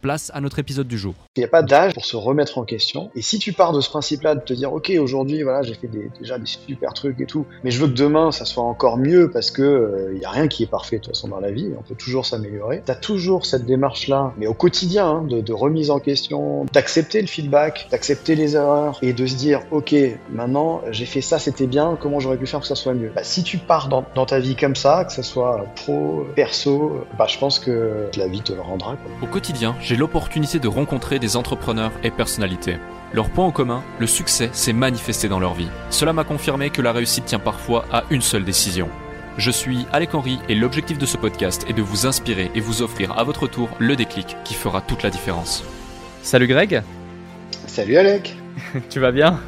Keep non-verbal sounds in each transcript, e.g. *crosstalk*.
place à notre épisode du jour. Il n'y a pas d'âge pour se remettre en question. Et si tu pars de ce principe-là, de te dire, ok, aujourd'hui, voilà, j'ai fait déjà des super trucs et tout, mais je veux que demain, ça soit encore mieux parce que il euh, n'y a rien qui est parfait de toute façon dans la vie, on peut toujours s'améliorer. Tu as toujours cette démarche-là, mais au quotidien, hein, de, remise en question, d'accepter le feedback, d'accepter les erreurs et de se dire, ok, maintenant, j'ai fait ça, c'était bien, comment j'aurais pu faire pour que ça soit mieux? Bah, Si tu pars dans, dans ta vie comme ça, que ce soit pro, perso, bah, je pense que la vie te le rendra. Au quotidien, j'ai l'opportunité de rencontrer des entrepreneurs et personnalités. Leur point en commun, le succès s'est manifesté dans leur vie. Cela m'a confirmé que la réussite tient parfois à une seule décision. Je suis Alec Henry et l'objectif de ce podcast est de vous inspirer et vous offrir à votre tour le déclic qui fera toute la différence. Salut Greg Salut Alec *laughs* Tu vas bien?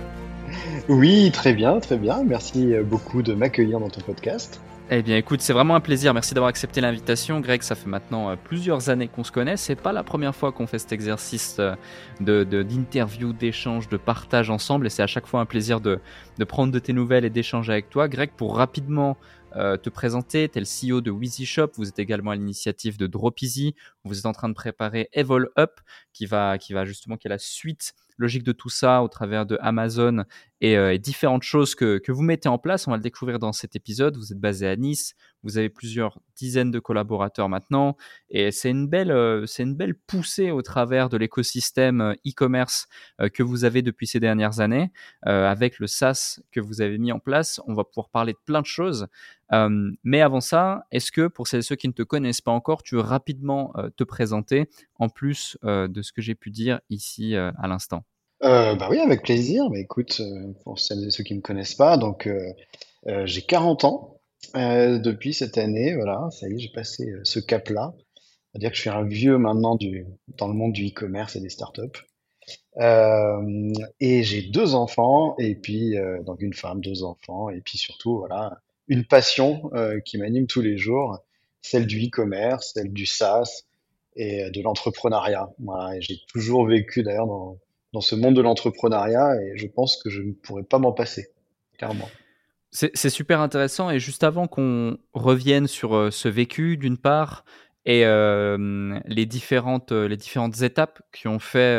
Oui, très bien, très bien. Merci beaucoup de m'accueillir dans ton podcast. Eh bien, écoute, c'est vraiment un plaisir. Merci d'avoir accepté l'invitation. Greg, ça fait maintenant euh, plusieurs années qu'on se connaît. C'est pas la première fois qu'on fait cet exercice euh, de, d'interview, d'échange, de partage ensemble. Et c'est à chaque fois un plaisir de, de prendre de tes nouvelles et d'échanger avec toi. Greg, pour rapidement euh, te présenter. Tu es le CEO de Wheezy Shop. Vous êtes également à l'initiative de Dropeasy. Vous êtes en train de préparer Evol Up, qui va, qui va justement, qui est la suite logique de tout ça au travers de Amazon euh, et, différentes choses que, que, vous mettez en place. On va le découvrir dans cet épisode. Vous êtes basé à Nice, vous avez plusieurs dizaines de collaborateurs maintenant, et c'est une belle, euh, une belle poussée au travers de l'écosystème euh, e-commerce que vous avez depuis ces dernières années, avec le SaaS que vous avez mis en place. On va pouvoir parler de plein de choses. mais avant ça, est-ce que pour celles et ceux qui ne te connaissent pas encore, tu veux rapidement te présenter en plus de ce que j'ai pu dire ici à l'instant? Euh, bah oui, avec plaisir. Mais écoute, euh, pour celles et ceux qui ne me connaissent pas, donc euh, euh j'ai 40 ans euh, depuis cette année. Voilà, ça y est, j'ai passé euh, ce cap-là. C'est-à-dire que je suis un vieux maintenant du, dans le monde du e-commerce et des startups. Euh, et j'ai deux enfants, et puis donc une femme, deux enfants, et puis surtout, voilà, une passion qui m'anime tous les jours, celle du e-commerce, celle du SaaS et de l'entrepreneuriat. Voilà, j'ai toujours vécu d'ailleurs dans dans ce monde de l'entrepreneuriat et je pense que je ne pourrais pas m'en passer, clairement. C'est super intéressant et juste avant qu'on revienne sur euh, ce vécu d'une part et euh, les, différentes, euh, les différentes étapes qui ont fait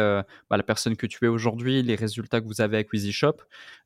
bah, la personne que tu es aujourd'hui, les résultats que vous avez avec Shop,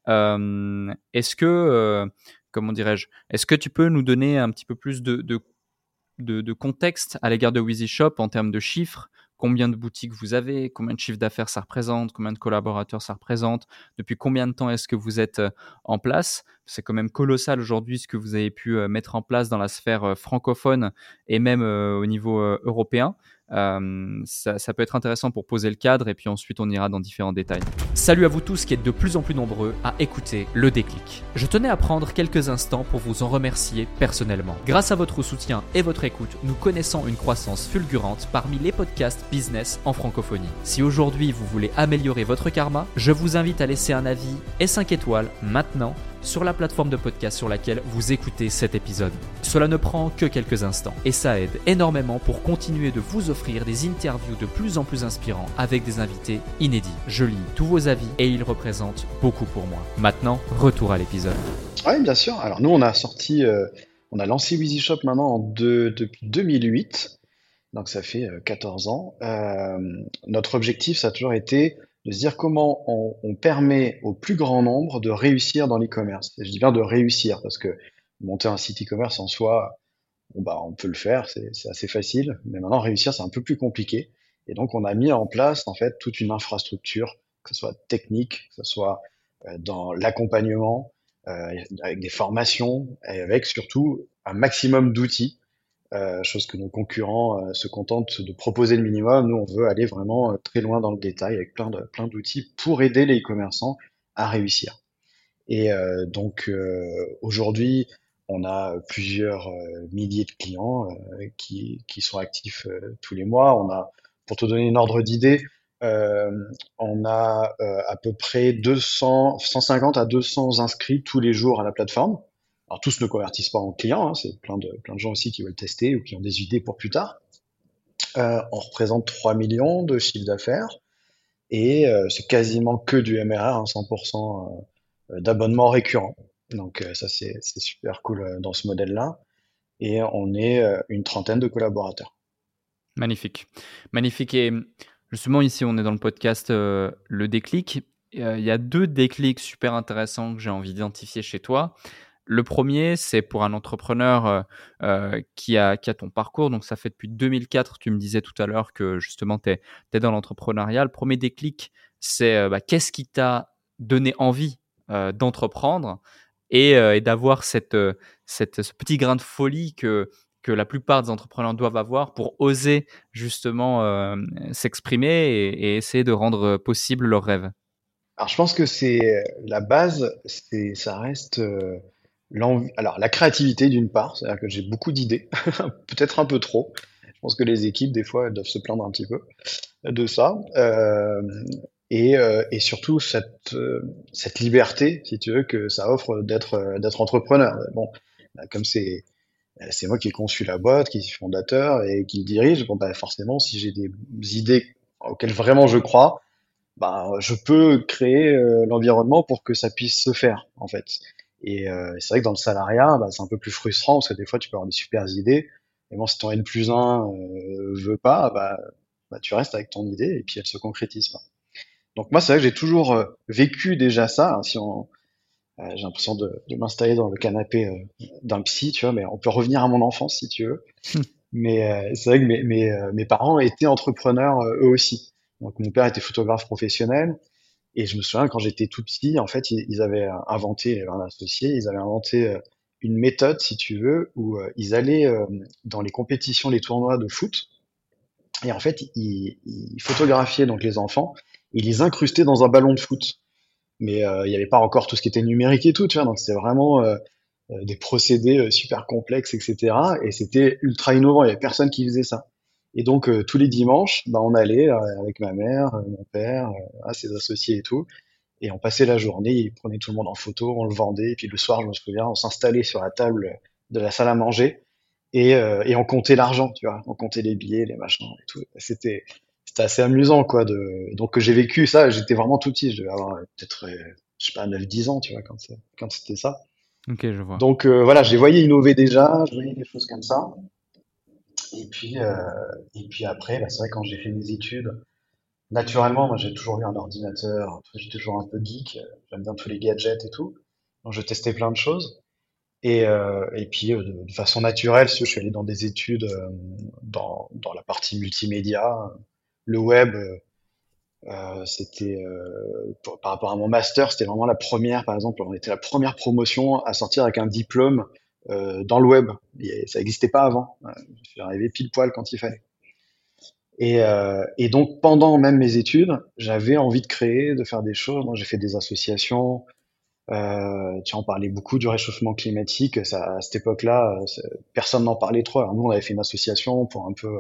est-ce que, comment dirais-je, est-ce que tu peux nous donner un petit peu plus de, de, de, contexte à l'égard de Shop en termes de chiffres combien de boutiques vous avez, combien de chiffres d'affaires ça représente, combien de collaborateurs ça représente, depuis combien de temps est-ce que vous êtes euh, en place. C'est quand même colossal aujourd'hui ce que vous avez pu euh, mettre en place dans la sphère euh, francophone et même au niveau européen. Euh, ça, ça, peut être intéressant pour poser le cadre et puis ensuite on ira dans différents détails. Salut à vous tous qui êtes de plus en plus nombreux à écouter le déclic. Je tenais à prendre quelques instants pour vous en remercier personnellement. Grâce à votre soutien et votre écoute, nous connaissons une croissance fulgurante parmi les podcasts business en francophonie. Si aujourd'hui vous voulez améliorer votre karma, je vous invite à laisser un avis et 5 étoiles maintenant sur la plateforme de podcast sur laquelle vous écoutez cet épisode. Cela ne prend que quelques instants et ça aide énormément pour continuer de vous offrir des interviews de plus en plus inspirants avec des invités inédits. Je lis tous vos avis et ils représentent beaucoup pour moi. Maintenant, retour à l'épisode. Oui, bien sûr. Alors nous, on a sorti, euh, on a lancé Wheezy Shop maintenant en depuis 2008. Donc ça fait 14 euh, ans. Euh, notre objectif, ça a toujours été de se dire comment on, permet au plus grand nombre de réussir dans l'e-commerce. Je dis bien de réussir parce que monter un site e-commerce en soi, bah, on peut le faire, c'est c'est assez facile. Mais maintenant, réussir, c'est un peu plus compliqué. Et donc, on a mis en place, en fait, toute une infrastructure, que ce soit technique, que ce soit euh, dans l'accompagnement, euh, avec des formations, et avec surtout un maximum d'outils, euh, chose que nos concurrents euh, se contentent de proposer le minimum. Nous, on veut aller vraiment euh, très loin dans le détail, avec plein de plein d'outils pour aider les e-commerçants à réussir. Et euh, donc, aujourd'hui, on a plusieurs milliers de clients qui, qui sont actifs tous les mois. On a, pour te donner une ordre d'idée, on a à peu près 200, 150 à 200 inscrits tous les jours à la plateforme. Alors tous ne convertissent pas en clients, hein, c'est plein de, plein de gens aussi qui veulent tester ou qui ont des idées pour plus tard. Euh, on représente 3 millions de chiffre d'affaires et euh, c'est quasiment que du MRR, hein, 100% euh, d'abonnements récurrents. Donc euh, ça c'est super cool dans ce modèle-là. Et on est une trentaine de collaborateurs. Magnifique. Magnifique. Et Justement, ici, on est dans le podcast Le déclic. Il y a deux déclics super intéressants que j'ai envie d'identifier chez toi. Le premier, c'est pour un entrepreneur euh, qui, a, qui a ton parcours. Donc, ça fait depuis 2004, tu me disais tout à l'heure que justement, tu es, dans l'entrepreneuriat. Le premier déclic, c'est bah, qu'est-ce qui t'a donné envie d'entreprendre et, d'avoir cette, ce petit grain de folie que la plupart des entrepreneurs doivent avoir pour oser justement euh, s'exprimer et, essayer de rendre possible leurs rêves? Alors, je pense que c'est la base, ça reste euh. Alors, la créativité d'une part, c'est-à-dire que j'ai beaucoup d'idées, *laughs* peut-être un peu trop. Je pense que les équipes, des fois, elles doivent se plaindre un petit peu de ça. Euh, et, et, surtout cette, cette liberté, si tu veux, que ça offre d'être entrepreneur. Bon, comme c'est euh, moi qui ai conçu la boîte, qui suis fondateur et qui le dirige. Bon, bah, forcément, si j'ai des idées auxquelles vraiment je crois, bah, je peux créer euh, l'environnement pour que ça puisse se faire, en fait. Et euh, c'est vrai que dans le salariat, bah, c'est un peu plus frustrant parce que des fois, tu peux avoir des super idées. Et bon, si ton N plus 1 euh, veut pas, bah, bah, tu restes avec ton idée et puis elle se concrétise pas. Donc moi, c'est vrai que j'ai toujours vécu déjà ça. Hein, si on, euh, j'ai l'impression de, de m'installer dans le canapé euh, d'un psy, tu vois, mais on peut revenir à mon enfance si tu veux. *laughs* mais euh, c'est vrai que mes, mes, mes, parents étaient entrepreneurs eux aussi. Donc mon père était photographe professionnel et je me souviens quand j'étais tout petit, en fait, ils, avaient inventé, un associé, ils avaient inventé une méthode, si tu veux, où ils allaient dans les compétitions, les tournois de foot et en fait, ils, photographiaient donc les enfants et ils les incrustaient dans un ballon de foot mais euh, il n'y avait pas encore tout ce qui était numérique et tout, donc c'était vraiment euh, euh, des procédés super complexes, etc. Et c'était ultra innovant, il n'y avait personne qui faisait ça. Et donc tous les dimanches, bah, on allait avec ma mère, mon père, à ses associés et tout, et on passait la journée, ils prenaient tout le monde en photo, on le vendait, et puis le soir, je me souviens, on s'installait sur la table de la salle à manger et, et on comptait l'argent, tu vois, on comptait les billets, les machins et tout. C'était c'était assez amusant, quoi. De... Donc, j'ai vécu ça, j'étais vraiment tout petit, je devais avoir peut-être, euh, je sais pas, 9-10 ans, tu vois, quand, quand c'était ça. Ok, je vois. Donc, euh, voilà, je les voyais innover déjà, je voyais des choses comme ça. Et puis, euh, et puis après, bah, c'est vrai, quand j'ai fait mes études, naturellement, moi, j'ai toujours eu un ordinateur, j'étais toujours un peu geek, j'aime bien tous les gadgets et tout. Donc, je testais plein de choses. Et, euh, et puis, euh, de, façon naturelle, je suis allé dans des études dans, dans la partie multimédia, le web, c'était par rapport à mon master, c'était vraiment la première, par exemple, on était la première promotion à sortir avec un diplôme dans le web. Ça n'existait pas avant. Je suis arrivé pile poil quand il fallait. Et, et donc pendant même mes études, j'avais envie de créer, de faire des choses. Moi, j'ai fait des associations. Euh, tu en parlais beaucoup du réchauffement climatique. Ça, à cette époque-là, personne n'en parlait trop. Alors nous, on avait fait une association pour un peu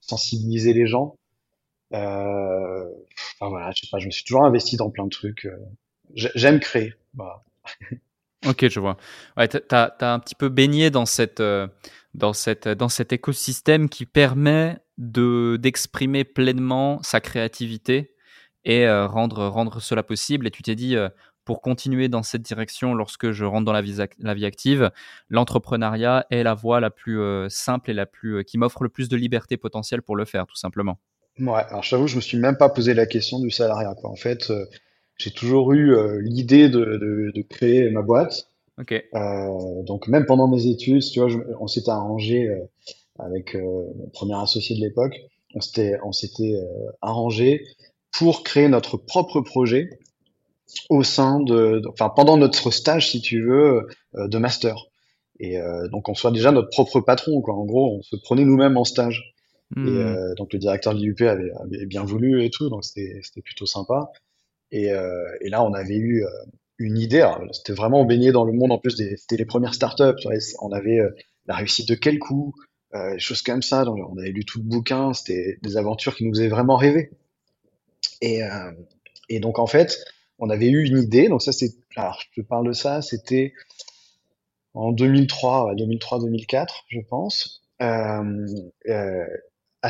sensibiliser les gens. Euh, enfin voilà, je sais pas, je me suis toujours investi dans plein de trucs. Euh, j'aime créer. *laughs* ok, je vois. Ouais, tu as, un petit peu baigné dans, cette, euh, dans, cette, dans cet écosystème qui permet d'exprimer pleinement sa créativité et rendre, rendre cela possible. Et tu t'es dit, pour continuer dans cette direction lorsque je rentre dans la vie, la vie active, l'entrepreneuriat est la voie la plus simple et la plus, qui m'offre le plus de liberté potentielle pour le faire, tout simplement. Ouais, alors j'avoue, je me suis même pas posé la question du salariat. En fait, euh, j'ai toujours eu euh, l'idée de, de, de, créer ma boîte. OK. Euh, donc même pendant mes études, tu vois, je- on s'était arrangé euh, avec euh, mon premier associé de l'époque, on s'était on s'était arrangé pour créer notre propre projet au sein de, de- enfin pendant notre stage, si tu veux, de master. Et donc on soit déjà notre propre patron, quoi. En gros, on se prenait nous-mêmes en stage. Et Mmh. euh, donc le directeur de l'IUP avait, avait bien voulu et tout, donc c'était c'était plutôt sympa. Et, euh, et là, on avait eu euh, une idée. C'était vraiment baigné dans le monde. En plus, c'était les premières startups. On avait euh, la réussite de quel coup, des choses comme ça. On avait lu tout le bouquin. C'était des aventures qui nous faisaient vraiment rêver. Et, donc, en fait, on avait eu une idée. Donc ça, c'est. Alors, je te parle de ça. C'était en 2003, 2003-2004, je pense. À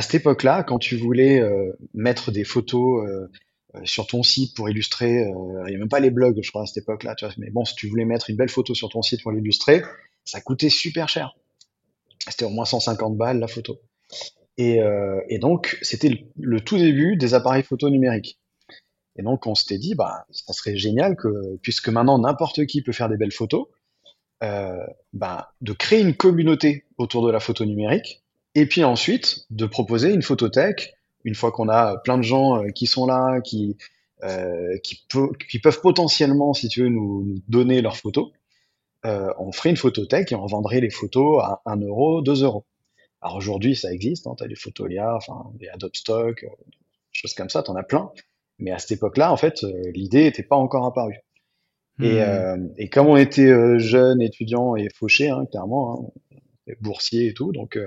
cette époque-là, quand tu voulais mettre des photos sur ton site pour illustrer, euh, il n'y a même pas les blogs, je crois, à cette époque-là, tu vois, mais bon, si tu voulais mettre une belle photo sur ton site pour l'illustrer, ça coûtait super cher. C'était au moins 150 balles la photo. Et, euh, et donc, c'était le, tout début des appareils photo numériques. Et donc, on s'était dit, bah, ça serait génial que, puisque maintenant n'importe qui peut faire des belles photos, euh, bah, de créer une communauté autour de la photo numérique, et puis ensuite de proposer une photothèque, une fois qu'on a plein de gens euh, qui sont là, qui, euh, qui, peut- qui peuvent potentiellement, si tu veux, nous, nous donner leurs photos, euh, on ferait une photothèque et on vendrait les photos à 1 euro, 2 euros. Alors aujourd'hui, ça existe, hein, tu as des Photolia, enfin, des Adobe Stock, euh, choses comme ça, tu en as plein. Mais à cette époque-là, en fait, l'idée n'était pas encore apparue. Et, Mmh. euh, et comme on était jeunes, étudiants et fauchés, hein, clairement, hein, boursiers et tout, donc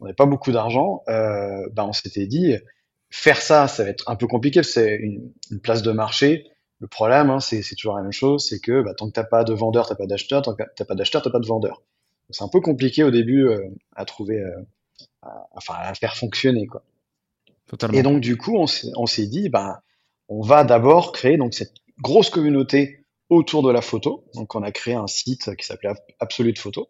on n'avait pas beaucoup d'argent, ben on s'était dit, faire ça, ça va être un peu compliqué, c'est une, une place de marché. Le problème, hein, c'est toujours la même chose, c'est que bah, tant que t'as pas de vendeur, t'as pas d'acheteur, tant que t'as pas d'acheteur, t'as pas de vendeur. C'est un peu compliqué au début euh, à trouver, euh, à- enfin à faire fonctionner quoi. Et Totalement. donc du coup, on s'est dit, ben on va d'abord créer donc cette grosse communauté autour de la photo. Donc on a créé un site qui s'appelait Ab- Absolute Photo.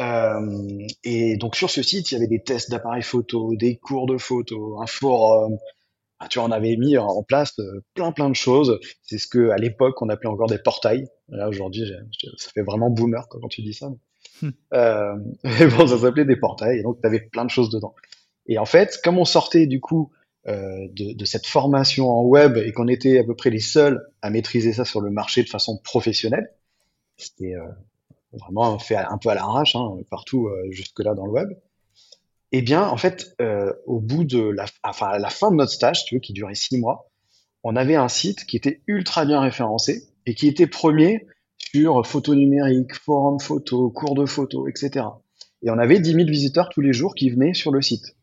Euh, et donc sur ce site, il y avait des tests d'appareils photo, des cours de photo, un forum. Ah, tu vois, on avait mis en place euh, plein plein de choses. C'est ce que à l'époque on appelait encore des portails. Là aujourd'hui, ça fait vraiment boomer quand tu dis ça. Mmh. Euh, *laughs* mais bon, ça s'appelait des portails. Et donc tu avais plein de choses dedans. Et en fait, comme on sortait du coup euh, de, de cette formation en web et qu'on était à peu près les seuls à maîtriser ça sur le marché de façon professionnelle, c'était vraiment fait un peu à l'arrache, hein, partout euh, jusque-là dans le web. Eh bien, en fait, euh, au bout de la, à la fin de notre stage, tu veux, qui durait six mois, on avait un site qui était ultra bien référencé et qui était premier sur photo numérique, forum photo, cours de photo, etc. Et on avait 10 000 visiteurs tous les jours qui venaient sur le site.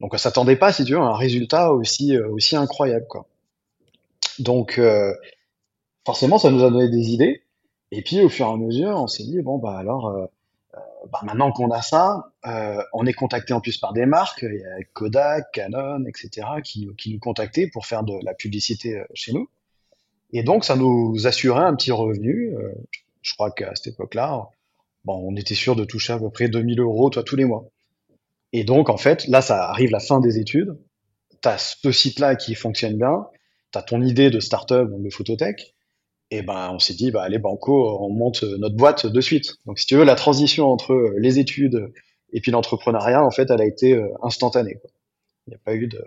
Donc, on s'attendait pas, si tu veux, à un résultat aussi, euh, incroyable, quoi. Donc, forcément, ça nous a donné des idées. Et puis, au fur et à mesure, on s'est dit, bon, bah alors, euh, bah, maintenant qu'on a ça, euh, on est contacté en plus par des marques, il y a Kodak, Canon, etc., qui, nous contactaient pour faire de la publicité euh, chez nous. Et donc, ça nous assurait un petit revenu. euh, je crois qu'à cette époque-là, bon, on était sûr de toucher à peu près 2000 euros, toi, tous les mois. Et donc, en fait, là, ça arrive la fin des études. Tu as ce site-là qui fonctionne bien. Tu as ton idée de start-up, donc de photothèque. Et ben, on s'est dit, bah, allez, banco, on monte notre boîte de suite. Donc, si tu veux, la transition entre les études et puis l'entrepreneuriat, en fait, elle a été euh, instantanée, quoi. Il n'y a pas eu de...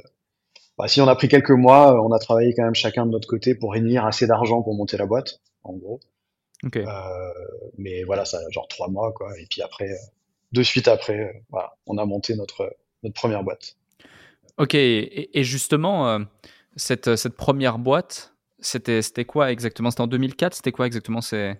Bah, si on a pris quelques mois, on a travaillé quand même chacun de notre côté pour réunir assez d'argent pour monter la boîte, en gros. OK. Euh, mais voilà, ça, genre trois mois, quoi. Et puis après, euh, de suite après, euh, voilà, on a monté notre, notre première boîte. OK et et justement, cette, cette première boîte, c'était c'était quoi exactement? C'était en 2004? C'était quoi exactement? C'est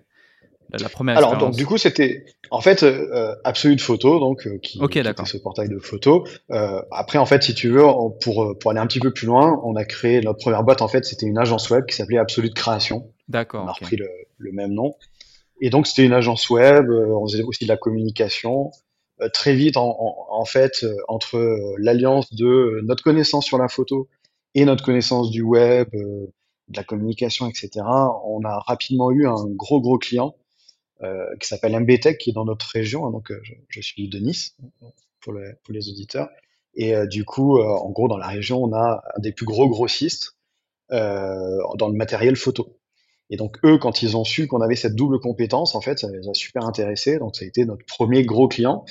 la la 1re Alors, donc, du coup, c'était en fait euh, Absolute Photo, donc euh, qui, était ce portail de photos. Euh, après, en fait, si tu veux, on- pour euh, pour aller un petit peu plus loin, on a créé notre première boîte. En fait, c'était une agence web qui s'appelait Absolute Création. On D'accord, a OK. repris le, le même nom. Et donc, c'était une agence web. euh, on faisait aussi de la communication. Euh, très vite, en, en, en fait, euh, entre euh, l'alliance de euh, notre connaissance sur la photo et notre connaissance du web, euh, de la communication, etc., on a rapidement eu un gros gros client euh, qui s'appelle MBTech, qui est dans notre région. hein, donc, euh, je, je suis de Nice pour, les auditeurs. Et euh, du coup, en gros, dans la région, on a un des plus gros grossistes dans le matériel photo. Et donc eux, quand ils ont su qu'on avait cette double compétence, en fait, ça les a super intéressés. Donc ça a été notre premier gros client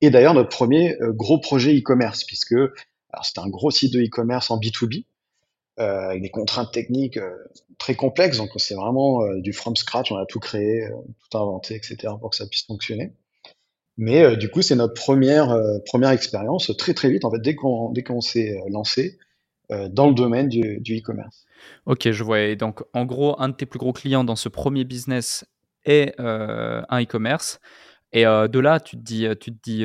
et d'ailleurs notre premier gros projet e-commerce, puisque c'était un gros site de e-commerce en B2B euh, avec des contraintes techniques euh, très complexes. Donc c'est vraiment euh, du from scratch, on a tout créé, tout inventé, etc. pour que ça puisse fonctionner. Mais du coup, c'est notre première première expérience très très vite. En fait, dès qu'on dès qu'on s'est lancé dans le domaine du, e-commerce. Ok, je vois. Et donc, en gros, un de tes plus gros clients dans ce premier business est un e-commerce. Et de là, tu te dis, tu te dis,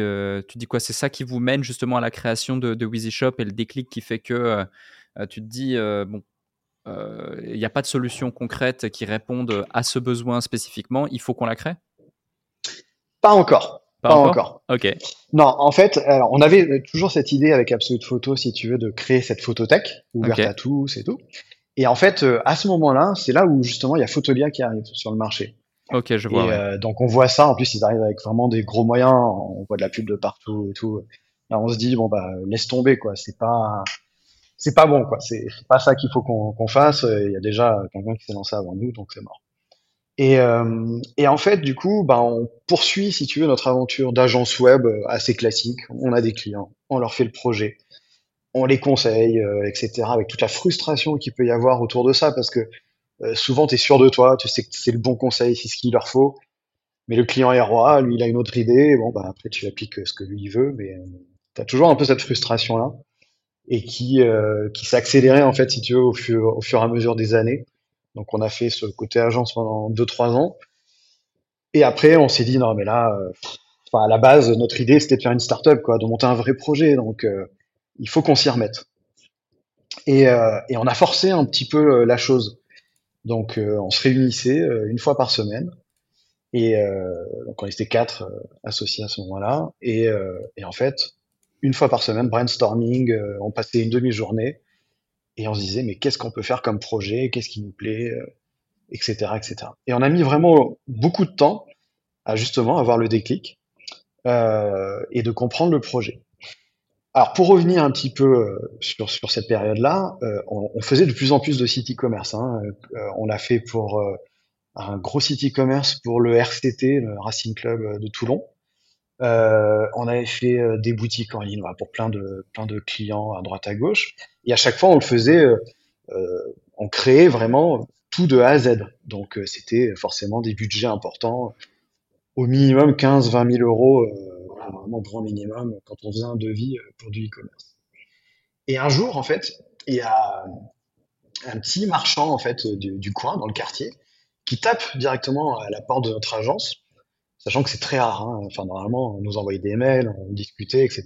tu te dis quoi? C'est ça qui vous mène justement à la création de, de et le déclic qui fait que tu te dis, bon, il n'y a pas de solution concrète qui réponde à ce besoin spécifiquement, il faut qu'on la crée? Pas encore. Pas, encore, Ok. Non, en fait, alors, on avait toujours cette idée avec Absolute Photo, si tu veux, de créer cette photothèque ouverte à tous et tout. Et en fait, à ce moment-là, c'est là où justement il y a Photolia qui arrive sur le marché. Ok, je vois. Et, euh, donc on voit ça. En plus, ils arrivent avec vraiment des gros moyens. On voit de la pub de partout et tout. Là, on se dit bon bah laisse tomber quoi. C'est pas c'est pas bon quoi. C'est pas ça qu'il faut qu'on fasse. Il y a déjà quelqu'un qui s'est lancé avant nous, donc c'est mort. Et, euh, en fait, du coup, bah, on poursuit, si tu veux, notre aventure d'agence web assez classique. On a des clients, on leur fait le projet, on les conseille, euh, etc. Avec toute la frustration qu'il peut y avoir autour de ça, parce que euh, souvent, tu es sûr de toi, tu sais que c'est le bon conseil, c'est ce qu'il leur faut. Mais le client est roi, lui, il a une autre idée. Bon, bah, après, tu appliques ce que lui veut, mais euh, tu as toujours un peu cette frustration-là et qui, euh, qui s'est accélérée, en fait, si tu veux, au fur, au fur et à mesure des années. Donc, on a fait ce côté agence pendant 2-3 ans. Et après, on s'est dit, non, mais là, enfin, à la base, notre idée, c'était de faire une start-up, quoi, de monter un vrai projet. Donc, il faut qu'on s'y remette. Et, et on a forcé un petit peu la chose. Donc, euh, on se réunissait euh, une fois par semaine. Et euh, donc, on était quatre associés à ce moment-là. Et, et, en fait, une fois par semaine, brainstorming, on passait une demi-journée et on se disait, mais qu'est-ce qu'on peut faire comme projet? Qu'est-ce qui nous plaît? Etc. etc. Et on a mis vraiment beaucoup de temps à justement avoir le déclic euh, et de comprendre le projet. Alors pour revenir un petit peu euh, sur, sur cette période-là, euh, on, on, faisait de plus en plus de sites e-commerce. Hein. Euh, on l'a fait pour un gros site e-commerce pour le RCT, le Racing Club de Toulon. On avait fait des boutiques en ligne pour plein de clients à droite à gauche. Et à chaque fois, on le faisait, on créait vraiment tout de A à Z. Donc c'était forcément des budgets importants, au minimum 15-20 000 euros vraiment grand minimum quand on faisait un devis euh, pour du e-commerce. Et un jour, en fait, il y a un petit marchand en fait du, coin dans le quartier qui tape directement à la porte de notre agence, sachant que c'est très rare. Hein. Enfin, normalement, on nous envoyait des mails, on discutait, etc.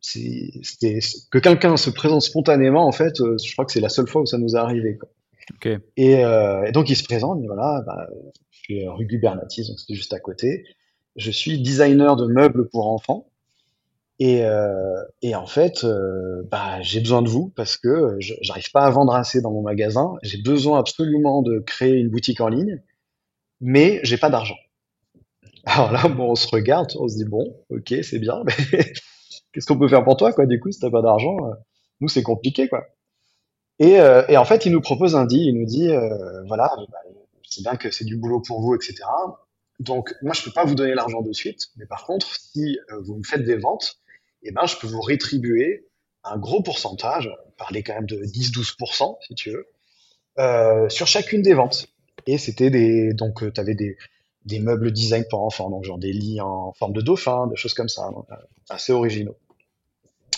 c'était que quelqu'un se présente spontanément, en fait, euh, je crois que c'est la seule fois où ça nous est arrivé. Quoi. Et, euh, et, donc il se présente, il dit voilà, bah, je suis rue Gubernatis, donc c'était juste à côté je suis designer de meubles pour enfants. Et, euh, et en fait, euh, bah, j'ai besoin de vous parce que j'arrive pas à vendre assez dans mon magasin. J'ai besoin absolument de créer une boutique en ligne, mais j'ai pas d'argent. Alors là, bon, on se regarde, on se dit bon, ok, c'est bien, mais *laughs* qu'est-ce qu'on peut faire pour toi, quoi Du coup, si t'as pas d'argent, euh, nous c'est compliqué, quoi. Et, euh, et, en fait, il nous propose un deal. Il nous dit, euh, voilà, bah, c'est bien que c'est du boulot pour vous, etc. Donc, moi, je peux pas vous donner l'argent de suite, mais par contre, si vous me faites des ventes, eh ben, je peux vous rétribuer un gros pourcentage, parler quand même de 10-12%, si tu veux, sur chacune des ventes. Et c'était des, donc, tu avais des, des meubles design pour enfants, donc genre des lits en forme de dauphin, des choses comme ça, assez originaux.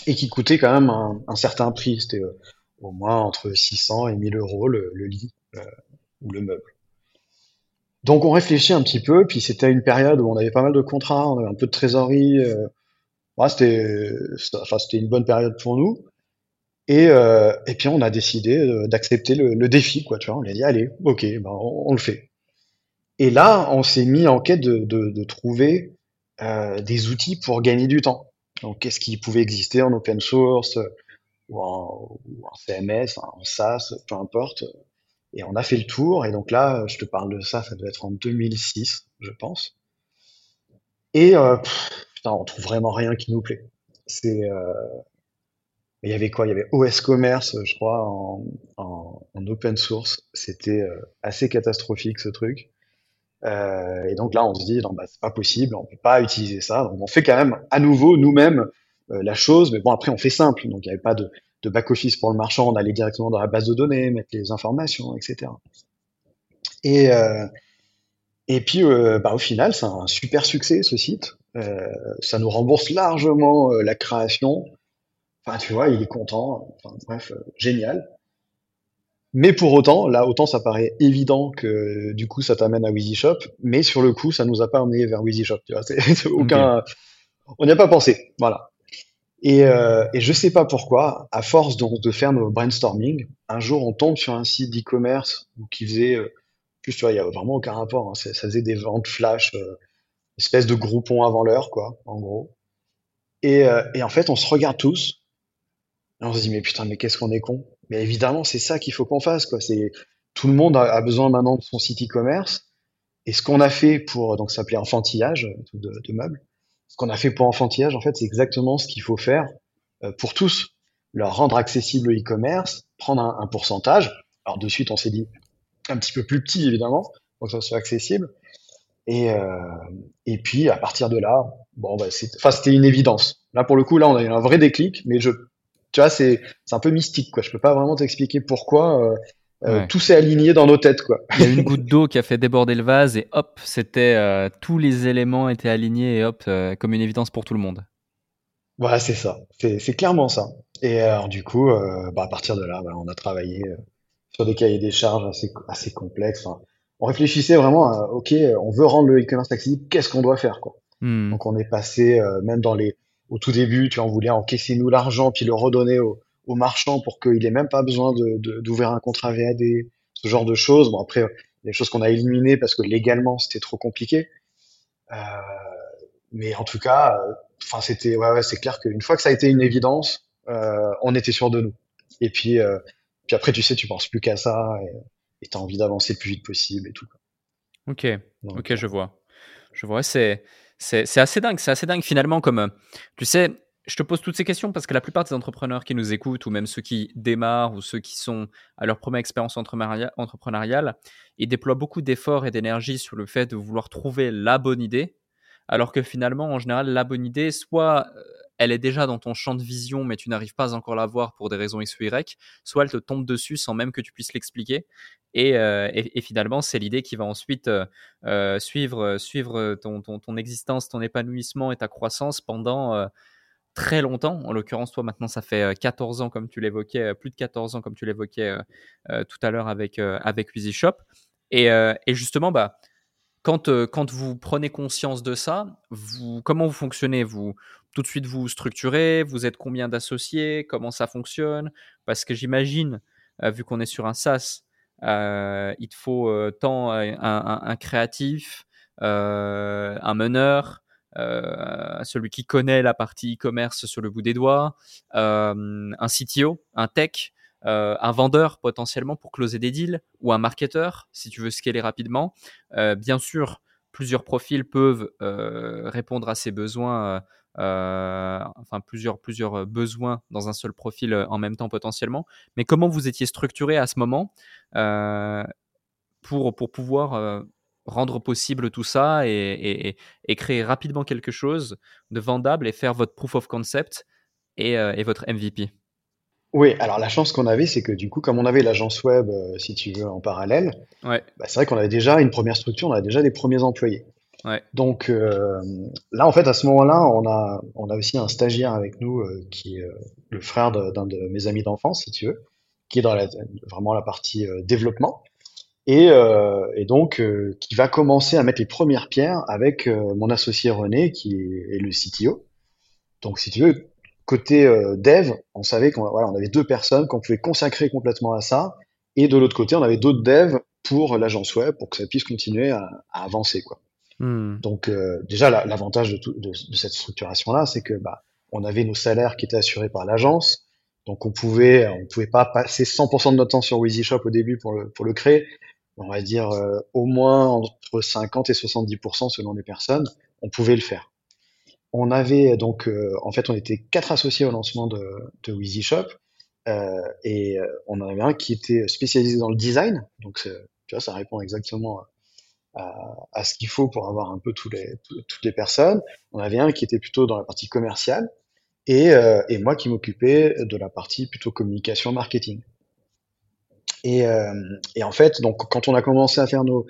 Et qui coûtaient quand même un, certain prix, c'était au moins entre 600 et 1000 euros le, lit ou le meuble. Donc on réfléchit un petit peu, puis c'était une période où on avait pas mal de contrats, on avait un peu de trésorerie. Euh, c'était, une bonne période pour nous. Et, euh, et puis on a décidé d'accepter le, défi, quoi. Tu vois, on a dit allez, ok, ben, on, le fait. Et là, on s'est mis en quête de, de, de trouver euh, des outils pour gagner du temps. Donc, qu'est-ce qui pouvait exister en open source ou en, ou en CMS, en SaaS, peu importe. Et on a fait le tour. Et donc là, je te parle de ça, ça doit être en 2006, je pense. Et euh, putain, on trouve vraiment rien qui nous plaît. C'est euh, il y avait quoi? Il y avait OS Commerce, je crois, en, en, en open source. C'était euh, assez catastrophique ce truc. Euh, et donc là, on se dit, non, bah, c'est pas possible, on peut pas utiliser ça. Donc on fait quand même à nouveau nous-mêmes euh, la chose, mais bon, après, on fait simple. Donc il n'y avait pas de, back-office pour le marchand, on allait directement dans la base de données, mettre les informations, etc. Et, euh, et puis, bah, au final, c'est un super succès, ce site. Ça nous rembourse largement la création. Enfin, tu vois, il est content. Enfin, bref, génial. Mais pour autant, là, autant ça paraît évident que du coup, ça t'amène à Wheezy Shop, mais sur le coup, ça nous a pas amené vers Wheezy Shop. Tu vois, *laughs* c'est aucun, on n'y a pas pensé. Voilà. Et, euh, et je sais pas pourquoi, à force de faire nos brainstorming, un jour on tombe sur un site d'e-commerce qui faisait, euh, plus tu vois, il y a vraiment aucun rapport. Hein, ça ça faisait des ventes flash, euh, espèce de groupon avant l'heure, quoi, en gros. Et, euh, et en fait, on se regarde tous, et on se dit mais putain, mais qu'est-ce qu'on est con. Mais évidemment, c'est ça qu'il faut qu'on fasse, quoi. C'est tout le monde a, besoin maintenant de son site e-commerce. Et ce qu'on a fait pour donc ça s'appelait enfantillage de, meubles ce qu'on a fait pour enfantillage, en fait, c'est exactement ce qu'il faut faire euh, pour tous. Leur rendre accessible le e-commerce, prendre un, pourcentage. Alors de suite, on s'est dit un petit peu plus petit, évidemment, pour que ça soit accessible. Et, euh, et puis, à partir de là, bon, bah, c'était une évidence. Là, pour le coup, là, on a eu un vrai déclic, mais je, tu vois, c'est, un peu mystique, quoi. Je peux pas vraiment t'expliquer pourquoi. Euh, euh, Ouais. tout s'est aligné dans nos têtes, quoi. Il y a une *laughs* goutte d'eau qui a fait déborder le vase et hop, c'était euh, tous les éléments étaient alignés et hop, comme une évidence pour tout le monde. Voilà, c'est ça. C'est, clairement ça. Et alors, du coup, bah, à partir de là, bah, on a travaillé sur des cahiers des charges assez, assez complexes. On réfléchissait vraiment à, OK, on veut rendre le e-commerce accessible, qu'est-ce qu'on doit faire, quoi. Hmm. Donc, on est passé, même dans les, au tout début, tu vois, on voulait encaisser nous l'argent, puis le redonner au, au marchand pour qu'il ait même pas besoin de, de- d'ouvrir un contrat VAD, ce genre de choses. Bon, après, il y a des choses qu'on a éliminées parce que légalement, c'était trop compliqué. Euh, mais en tout cas, euh, enfin, c'était, ouais, ouais, c'est clair qu'une fois que ça a été une évidence, euh, on était sûr de nous. Et puis, puis après, tu sais, tu penses plus qu'à ça et et t'as envie d'avancer le plus vite possible et tout. quoi. Ok, Donc, ok, je vois. Je vois, c'est, c'est, assez dingue, c'est assez dingue finalement comme, euh, tu sais, je te pose toutes ces questions parce que la plupart des entrepreneurs qui nous écoutent ou même ceux qui démarrent ou ceux qui sont à leur première expérience entrepreneuriale, entrepreneuriale, ils déploient beaucoup d'efforts et d'énergie sur le fait de vouloir trouver la bonne idée, alors que finalement, en général, la bonne idée, soit euh, elle est déjà dans ton champ de vision, mais tu n'arrives pas encore à la voir pour des raisons X ou Y, soit elle te tombe dessus sans même que tu puisses l'expliquer. Et, euh, et- finalement, c'est l'idée qui va ensuite euh, euh, suivre, suivre ton, ton, ton existence, ton épanouissement et ta croissance pendant très longtemps. En l'occurrence, toi, maintenant, ça fait euh, 14 ans, comme tu l'évoquais, plus de 14 ans, comme tu l'évoquais tout à l'heure avec, avec Easy Shop. Et, et justement, bah, quand, quand vous prenez conscience de ça, vous, comment vous fonctionnez? Vous tout de suite vous structurez Vous êtes combien d'associés Comment ça fonctionne? Parce que j'imagine, euh, vu qu'on est sur un SaaS, euh, il te faut euh, tant un, créatif, un meneur, celui qui connaît la partie e-commerce sur le bout des doigts, un CTO, un tech, un vendeur potentiellement pour closer des deals, ou un marketeur si tu veux scaler rapidement. Bien sûr, plusieurs profils peuvent répondre à ces besoins, enfin plusieurs, plusieurs besoins dans un seul profil euh, en même temps potentiellement. Mais comment vous étiez structuré à ce moment euh, pour, pour pouvoir euh, rendre possible tout ça et, et- et- et créer rapidement quelque chose de vendable et faire votre proof of concept et, euh, et votre MVP Oui, alors la chance qu'on avait, c'est que du coup, comme on avait l'agence web, euh, si tu veux, en parallèle, Ouais, bah, c'est vrai qu'on avait déjà une première structure, on avait déjà des premiers employés. Donc euh, là, en fait, à ce moment-là, on a, on a aussi un stagiaire avec nous euh, qui est euh, le frère d'un de, mes amis d'enfance, si tu veux, qui est dans la, vraiment la partie développement. Et, et donc, qui va commencer à mettre les premières pierres avec mon associé René, qui est, le CTO. Donc, si tu veux, côté dev, on savait qu'on voilà, on avait deux personnes qu'on pouvait consacrer complètement à ça. Et de l'autre côté, on avait d'autres devs pour l'agence web, pour que ça puisse continuer à, à avancer, quoi. Hmm. Donc euh, déjà la- l'avantage de, cette structuration-là, c'est que bah on avait nos salaires qui étaient assurés par l'agence, donc on pouvait on pouvait pas passer 100% de notre temps sur Wheezy Shop au début pour le pour le créer. On va dire euh, au moins entre 50 et 70% selon les personnes, on pouvait le faire. on avait donc, euh, en fait, on était quatre associés au lancement de, de Shop. Euh, et euh, on en avait un qui était spécialisé dans le design. Donc, tu vois, ça répond exactement à, à ce qu'il faut pour avoir un peu tous les, toutes les personnes. On avait un qui était plutôt dans la partie commerciale et, euh, et moi qui m'occupais de la partie plutôt communication marketing. Et, euh, et, en fait, donc quand on a commencé à faire nos,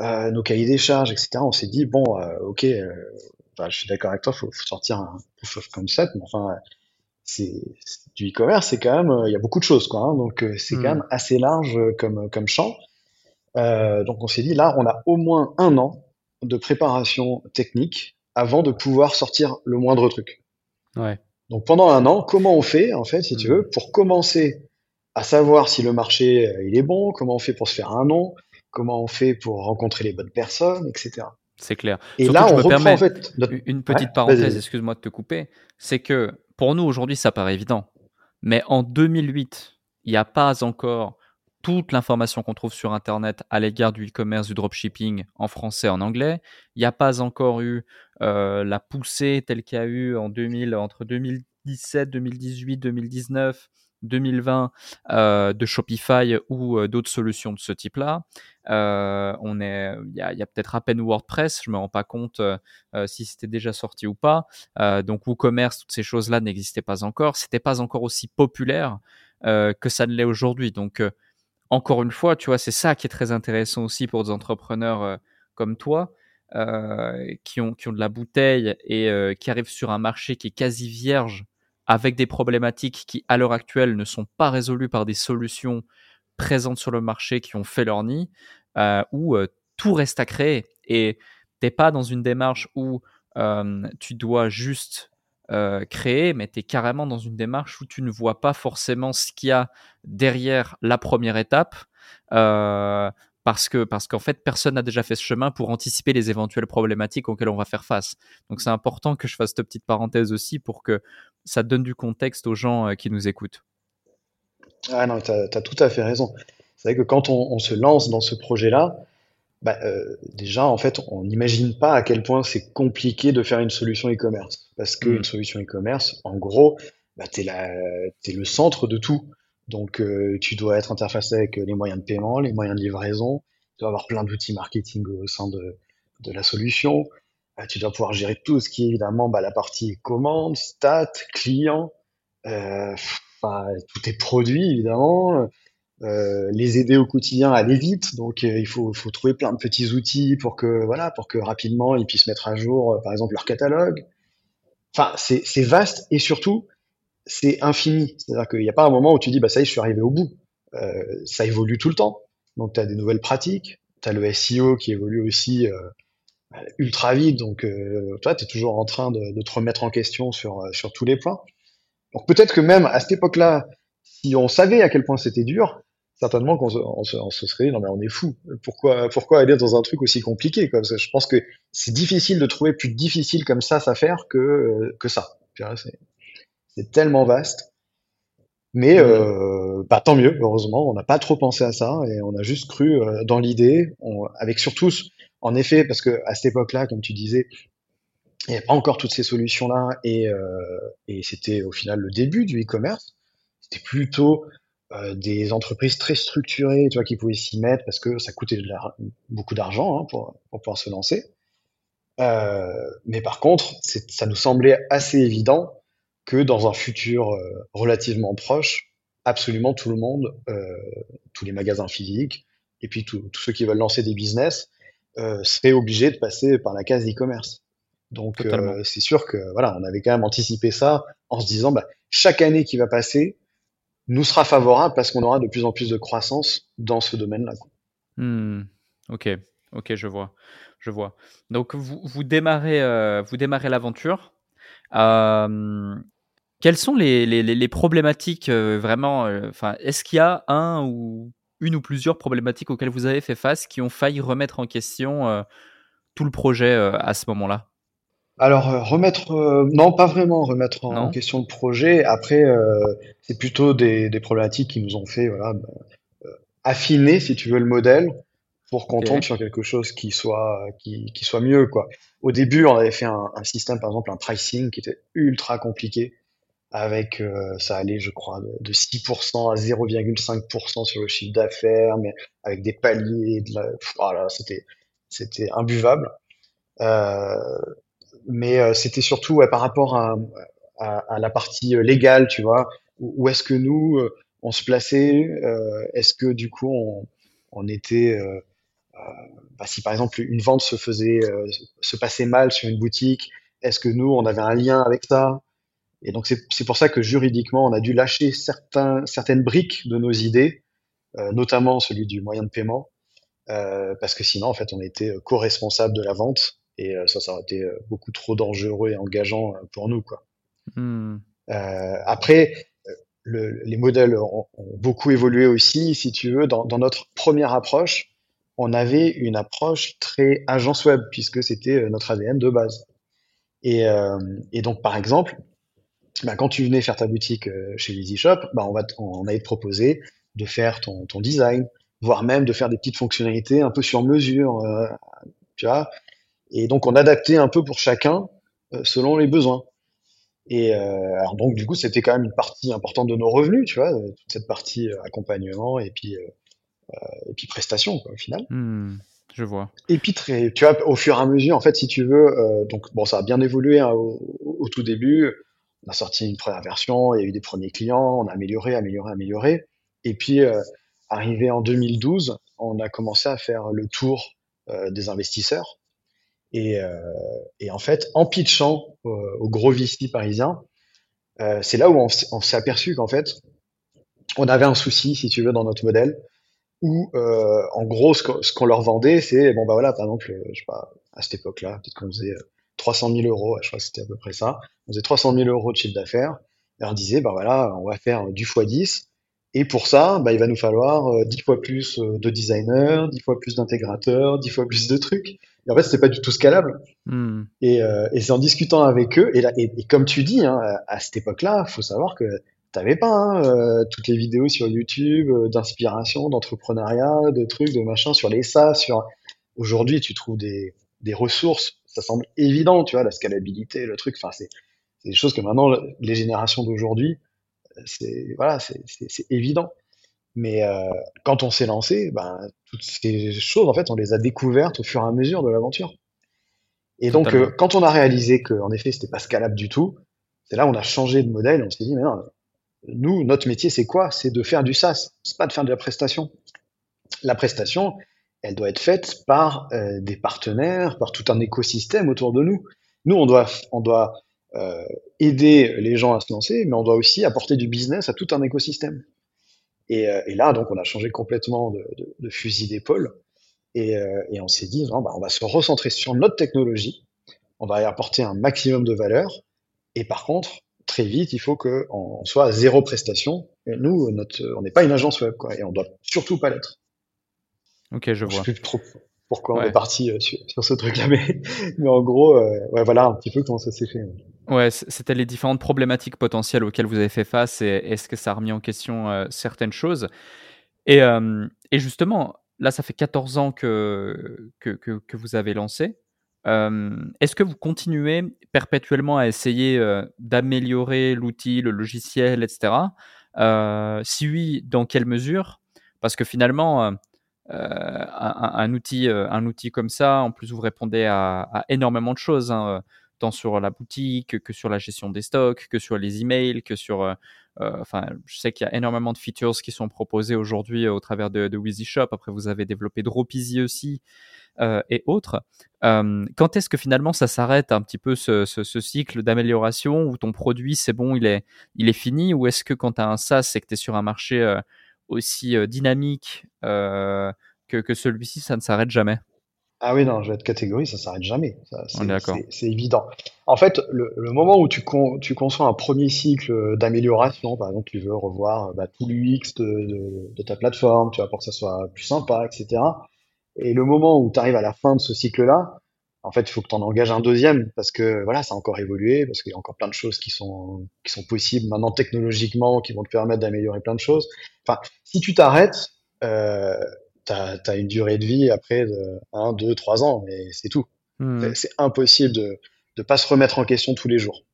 euh, nos cahiers des charges, etc., on s'est dit bon, euh, ok, je suis d'accord avec toi, faut, faut sortir un proof of concept, mais enfin, c'est du e-commerce, c'est quand même, il y a beaucoup de choses, quoi. Hein, donc c'est quand hmm. même assez large comme comme champ. Donc on s'est dit là, on a au moins un an de préparation technique avant de pouvoir sortir le moindre truc. Ouais. Donc pendant un an, comment on fait, en fait, si tu hmm. veux, pour commencer à savoir si le marché euh, il est bon, comment on fait pour se faire un nom, comment on fait pour rencontrer les bonnes personnes, etc. C'est clair. Et là, on reprend en fait une petite parenthèse, excuse-moi de te couper, c'est que pour nous aujourd'hui ça paraît évident, mais en 2008, il n'y a pas encore toute l'information qu'on trouve sur Internet à l'égard du e-commerce, du dropshipping en français, en anglais. Il n'y a pas encore eu euh, la poussée telle qu'il y a eu en 2000, entre 2017, 2018, 2019 2020 euh, de Shopify ou euh, d'autres solutions de ce type-là. Euh, on est, il y a, peut-être à peine WordPress, je me rends pas compte si c'était déjà sorti ou pas. donc WooCommerce, toutes ces choses-là n'existaient pas encore. C'était pas encore aussi populaire que ça ne l'est aujourd'hui. Donc encore une fois, tu vois, c'est ça qui est très intéressant aussi pour des entrepreneurs comme toi. qui, ont, qui ont de la bouteille et qui arrivent sur un marché qui est quasi vierge avec des problématiques qui, à l'heure actuelle, ne sont pas résolues par des solutions présentes sur le marché qui ont fait leur nid, euh, où euh, tout reste à créer. Et t'es pas dans une démarche où euh, tu dois juste créer, mais tu es carrément dans une démarche où tu ne vois pas forcément ce qu'il y a derrière la première étape parce que parce qu'en fait personne n'a déjà fait ce chemin pour anticiper les éventuelles problématiques auxquelles on va faire face. Donc c'est important que je fasse cette petite parenthèse aussi pour que ça donne du contexte aux gens euh, qui nous écoutent. Ah non, tu as, tout à fait raison. C'est vrai que quand on, se lance dans ce projet-là, bah, euh, déjà, en fait, on n'imagine pas à quel point c'est compliqué de faire une solution e-commerce. Parce qu'une mm. solution e-commerce, en gros, bah, tu es, le centre de tout. Donc, euh, tu dois être interfacé avec les moyens de paiement, les moyens de livraison. Tu dois avoir plein d'outils marketing au sein de, de la solution. Euh, tu dois pouvoir gérer tout ce qui est évidemment bah, la partie commande, stats, client, euh, tous tes produits évidemment. Euh, les aider au quotidien à aller vite. Donc, euh, il faut, trouver plein de petits outils pour que, voilà, pour que rapidement ils puissent mettre à jour, par exemple, leur catalogue. Enfin, c'est vaste et surtout, c'est infini. C'est-à-dire qu'il n'y a pas un moment où tu dis, bah ça y est, je suis arrivé au bout. Euh, ça évolue tout le temps. Donc, tu as des nouvelles pratiques. Tu as le SEO qui évolue aussi euh, ultra vite. Donc, euh, toi, tu es toujours en train de, de, te remettre en question sur, euh, sur tous les points. Donc, peut-être que même à cette époque-là, si on savait à quel point c'était dur, certainement qu'on se, on se, on se, serait dit, non mais on est fou. Pourquoi, pourquoi aller dans un truc aussi compliqué quoi? Parce que je pense que c'est difficile de trouver plus difficile comme ça à faire que, euh, que ça. C'est tellement vaste. Mais euh, bah, tant mieux, heureusement, on n'a pas trop pensé à ça et on a juste cru euh, dans l'idée, avec surtout, en effet, parce que à cette époque-là, comme tu disais, il n'y avait pas encore toutes ces solutions-là et, euh, et c'était au final le début du e-commerce. C'était plutôt euh, des entreprises très structurées, tu vois, qui pouvaient s'y mettre parce que ça coûtait beaucoup d'argent hein, pour, pour pouvoir se lancer. Euh, mais par contre, ça nous semblait assez évident que dans un futur euh, relativement proche, absolument tout le monde, tous les magasins physiques, et puis tous ceux qui veulent lancer des business, seraient obligés de passer par la case e-commerce. Donc c'est sûr que voilà, on avait quand même anticipé ça en se disant bah, chaque année qui va passer nous sera favorable parce qu'on aura de plus en plus de croissance dans ce domaine-là. Hmm. Ok, ok, je vois, je vois. Donc vous, vous démarrez, euh, vous démarrez l'aventure. Euh, quelles sont les, problématiques euh, vraiment Enfin, est-ce qu'il y a un ou une ou plusieurs problématiques auxquelles vous avez fait face qui ont failli remettre en question tout le projet à ce moment-là? Alors remettre, non, pas vraiment remettre en, question le projet. Après, c'est plutôt des, des, problématiques qui nous ont fait voilà, bah, affiner, si tu veux, le modèle pour qu'on tombe sur quelque chose qui soit, qui, qui soit mieux, quoi. Au début, on avait fait un, un système, par exemple, un pricing qui était ultra compliqué, avec, euh, ça allait, je crois, de, de 6% à 0,5% sur le chiffre d'affaires, mais avec des paliers, de la, c'était, c'était imbuvable. Euh, mais euh, c'était surtout ouais, par rapport à, à, à la partie euh, légale, tu vois, où, est-ce que nous, euh, on se plaçait, est-ce que du coup, on, on était, bah, si par exemple une vente se faisait, se passait mal sur une boutique, est-ce que nous, on avait un lien avec ça? Et donc c'est pour ça que juridiquement, on a dû lâcher certains, certaines briques de nos idées, euh, notamment celui du moyen de paiement, euh, parce que sinon, en fait, on était co-responsable de la vente et euh, ça, ça aurait été euh, beaucoup trop dangereux et engageant euh, pour nous, quoi. Euh, après, le- les modèles ont, ont beaucoup évolué aussi, si tu veux. Dans, dans notre première approche, on avait une approche très agence web puisque c'était notre ADN de base. Et, euh, et donc, par exemple, bah, quand tu venais faire ta boutique euh, chez Easy Shop, bah, on va on allait te proposer de faire ton, ton design, voire même de faire des petites fonctionnalités un peu sur mesure, euh, tu vois. Et donc, on adaptait un peu pour chacun euh, selon les besoins. Et euh, alors donc, du coup, c'était quand même une partie importante de nos revenus, tu vois, euh, toute cette partie accompagnement et puis, euh, et puis prestation, quoi, au final. Mmh. Je vois. Et puis, très, tu vois, au fur et à mesure, en fait, si tu veux, euh, donc, bon, ça a bien évolué hein, au, au tout début. On a sorti une première version, il y a eu des premiers clients, on a amélioré, amélioré, amélioré. Et puis, arrivé en 2012, on a commencé à faire le tour des investisseurs. Et, euh, et en fait, en pitchant euh, aux gros VC parisiens, euh, c'est là où on, s'est aperçu qu'en fait, on avait un souci, si tu veux, dans notre modèle, où, en gros, ce qu'on leur vendait, c'est, bon, bah voilà, par exemple, je sais pas, à cette époque-là, peut-être qu'on faisait euh, 300 000 euros, je crois que c'était à peu près ça, on faisait 300 000 euros de chiffre d'affaires, et on disait, bah voilà, on va faire du x 10, et pour ça, bah, il va nous falloir euh, 10 fois plus de designers, 10 fois plus d'intégrateurs, 10 fois plus de trucs. Et en fait, c'était pas du tout scalable. Mmh. Et, euh, et c'est en discutant avec eux, et, là, et, et comme tu dis, hein, à cette époque-là, faut savoir que t'avais pas hein, euh, toutes les vidéos sur YouTube euh, d'inspiration, d'entrepreneuriat, de trucs, de machin sur les SaaS. Sur aujourd'hui, tu trouves des, des ressources, ça semble évident, tu vois, la scalabilité, le truc. Enfin, c'est c'est des choses que maintenant les générations d'aujourd'hui, euh, c'est voilà, c'est c'est- c'est évident. Mais euh, quand on s'est lancé, ben, toutes ces choses, en fait, on les a découvertes au fur et à mesure de l'aventure. Et donc, euh, quand on a réalisé qu'en effet, c'était pas scalable du tout, c'est là où on a changé de modèle. On s'est dit, mais non, nous, notre métier, c'est quoi? C'est de faire du SaaS. C'est pas de faire de la prestation. La prestation, elle doit être faite par euh, des partenaires, par tout un écosystème autour de nous. Nous, on doit, on doit aider les gens à se lancer, mais on doit aussi apporter du business à tout un écosystème. Et, euh, et là, donc, on a changé complètement de, de- de fusil d'épaule. Et, euh, et on s'est dit, non, bah, on va se recentrer sur notre technologie, on va y apporter un maximum de valeur, et par contre, très vite, il faut qu'on on soit à zéro prestation. Et nous, notre, on n'est pas une agence web, quoi, et on doit surtout pas l'être. OK, je Bon, je vois. sais plus trop pourquoi on est parti euh, sur, sur ce truc-là, mais, *laughs* mais en gros, euh, ouais, voilà un petit peu comment ça s'est fait. Ouais, c'était les différentes problématiques potentielles auxquelles vous avez fait face et est-ce que ça a remis en question, heu, certaines choses? Et justement, là, ça fait 14 ans que que vous avez lancé. Est-ce que vous continuez perpétuellement à essayer, heu, d'améliorer l'outil, le logiciel et cetera? Heu, si oui, dans quelle mesure? Parce que finalement, un outil, un outil comme ça, en plus vous répondez à énormément de choses, hein, tant sur la boutique que sur la gestion des stocks, que sur les emails, que sur, heu heu, enfin, je sais qu'il y a énormément de features qui sont proposées aujourd'hui, heu, au travers de de Wheezy Shop. Après vous avez développé Dropeasy aussi, et autres. Quand est-ce que finalement ça s'arrête un petit peu ce ce cycle d'amélioration où ton produit, c'est bon, il est il est fini? Ou est-ce que quand tu as un SaaS et que tu es sur un marché, aussi, dynamique, que que celui-ci, ça ne s'arrête jamais? Ah oui, non, je vais être catégorie, ça s'arrête jamais. Ça, On est c'est, d'accord. c'est, c'est évident. En fait, le, le moment où tu, con, tu conçois un premier cycle d'amélioration, par exemple, tu veux revoir euh, bah, tout l'UX de, de, de ta plateforme, tu vois, pour que ça soit plus sympa, etc. Et le moment où tu arrives à la fin de ce cycle-là, en fait, il faut que tu en engages un deuxième parce que voilà, ça a encore évolué, parce qu'il y a encore plein de choses qui sont, qui sont possibles maintenant technologiquement, qui vont te permettre d'améliorer plein de choses. Enfin, si tu t'arrêtes, euh, tu as, une durée de vie après de 1, 2, 3 ans, mais c'est tout. Mmh. C'est impossible de ne pas se remettre en question tous les jours.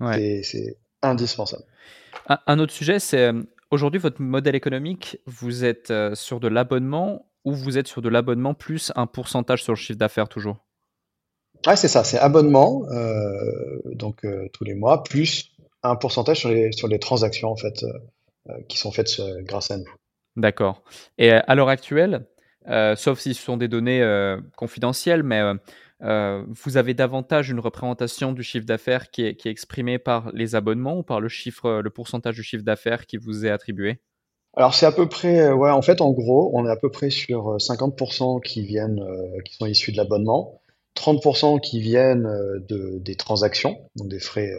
Ouais. C'est indispensable. Un, autre sujet, c'est euh, aujourd'hui votre modèle économique, vous êtes euh, sur de l'abonnement ou vous êtes sur de l'abonnement plus un pourcentage sur le chiffre d'affaires toujours? Ouais, c'est ça, c'est abonnement, euh, donc tous les mois, plus un pourcentage sur les, sur les transactions en fait, qui sont faites grâce à nous. D'accord. Et à l'heure actuelle, sauf si ce sont des données confidentielles, mais euh, vous avez davantage une représentation du chiffre d'affaires qui est, qui est exprimée par les abonnements ou par le chiffre, le pourcentage du chiffre d'affaires qui vous est attribué? Alors c'est à peu près, euh, ouais, en fait, en gros, on est à peu près sur 50% euh, qui viennent, qui sont issus de l'abonnement, 30% qui viennent de, des transactions, donc des frais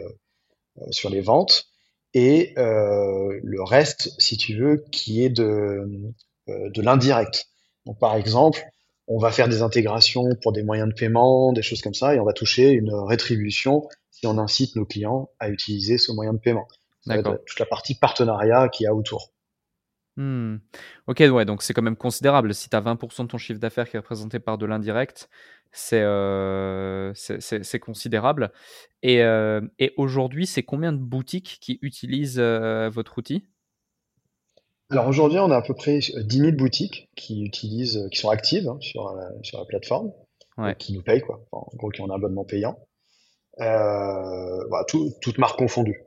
sur les ventes, et le reste, si tu veux, qui est de, de l'indirect. Donc par exemple, on va faire des intégrations pour des moyens de paiement, des choses comme ça, et on va toucher une rétribution si on incite nos clients à utiliser ce moyen de paiement. D'accord. Toute la partie partenariat qu'il y a autour. Hmm. Ok, ouais, donc c'est quand même considérable. Si tu as 20% de ton chiffre d'affaires qui est représenté par de l'indirect, c'est euh, considérable. Et, euh, et aujourd'hui, c'est combien de boutiques qui utilisent euh, votre outil? Alors aujourd'hui, on a à peu près 10 000 boutiques qui utilisent, qui sont actives hein, sur, la, sur la plateforme, qui nous payent, quoi. en gros, qui ont un abonnement payant. Tout, toutes marques confondues.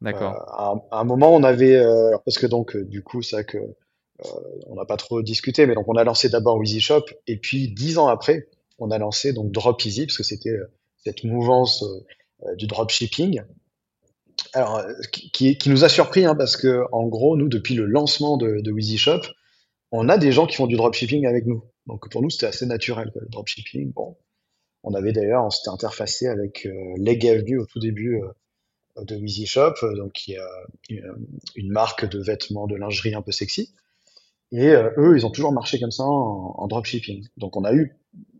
D'accord. Euh, à, un moment, on avait, euh, parce que donc, euh, du coup, ça que on n'a pas trop discuté, mais donc on a lancé d'abord Shop et puis dix ans après, on a lancé donc Drop Easy, parce que c'était cette mouvance du dropshipping alors, qui, qui, nous a surpris, hein, parce que en gros, nous, depuis le lancement de, de Shop, on a des gens qui font du dropshipping avec nous. Donc pour nous, c'était assez naturel, quoi, le dropshipping. Bon, on avait d'ailleurs, on s'était interfacé avec euh, Leg au tout début euh, de Weezy Shop, euh, donc qui est une, une, marque de vêtements, de lingerie un peu sexy. Et eux, ils ont toujours marché comme ça en, en, dropshipping. Donc on a eu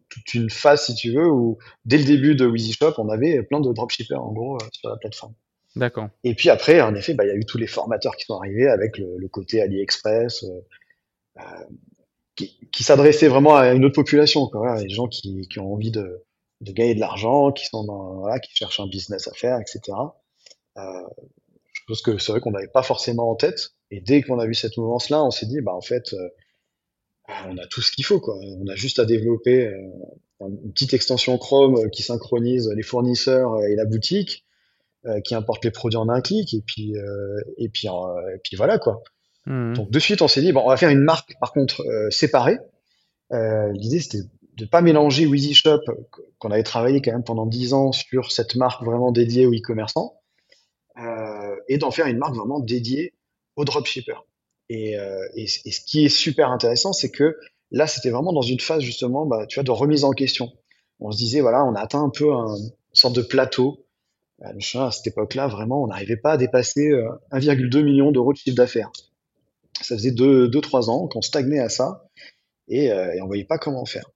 toute une phase, si tu veux, où dès le début de Weezy Shop, on avait plein de dropshippers en gros sur la plateforme. D'accord. Et puis après, en effet, bah, il y a eu tous les formateurs qui sont arrivés avec le, le côté AliExpress, euh, euh, qui, qui s'adressait vraiment à une autre population, quoi. Voilà, les gens qui, qui ont envie de, de gagner de l'argent, qui sont dans, voilà, qui cherchent un business à faire, etc. Euh, je pense que c'est vrai qu'on n'avait pas forcément en tête. Et dès qu'on a vu cette mouvance-là, on s'est dit, bah en fait, euh, on a tout ce qu'il faut, quoi. On a juste à développer euh, une petite extension Chrome qui synchronise les fournisseurs et la boutique qui importe les produits en un clic et puis et puis et puis voilà quoi. Mmh. Donc de suite on s'est dit bon on va faire une marque par contre séparée. L'idée c'était de pas mélanger Weezy Shop qu'on avait travaillé quand même pendant 10 ans sur cette marque vraiment dédiée aux e-commerçants et d'en faire une marque vraiment dédiée aux dropshippers. Et, euh, et, ce qui est super intéressant, c'est que là, c'était vraiment dans une phase justement, bah, tu vois, de remise en question. On se disait, voilà, on a atteint un peu un, une sorte de plateau bah, à cette époque-là, vraiment, on n'arrivait pas à dépasser 1,2 euh, million d'euros de chiffre d'affaires. Ça faisait 2-3 ans qu'on stagnait à ça et, euh, on voyait pas comment faire.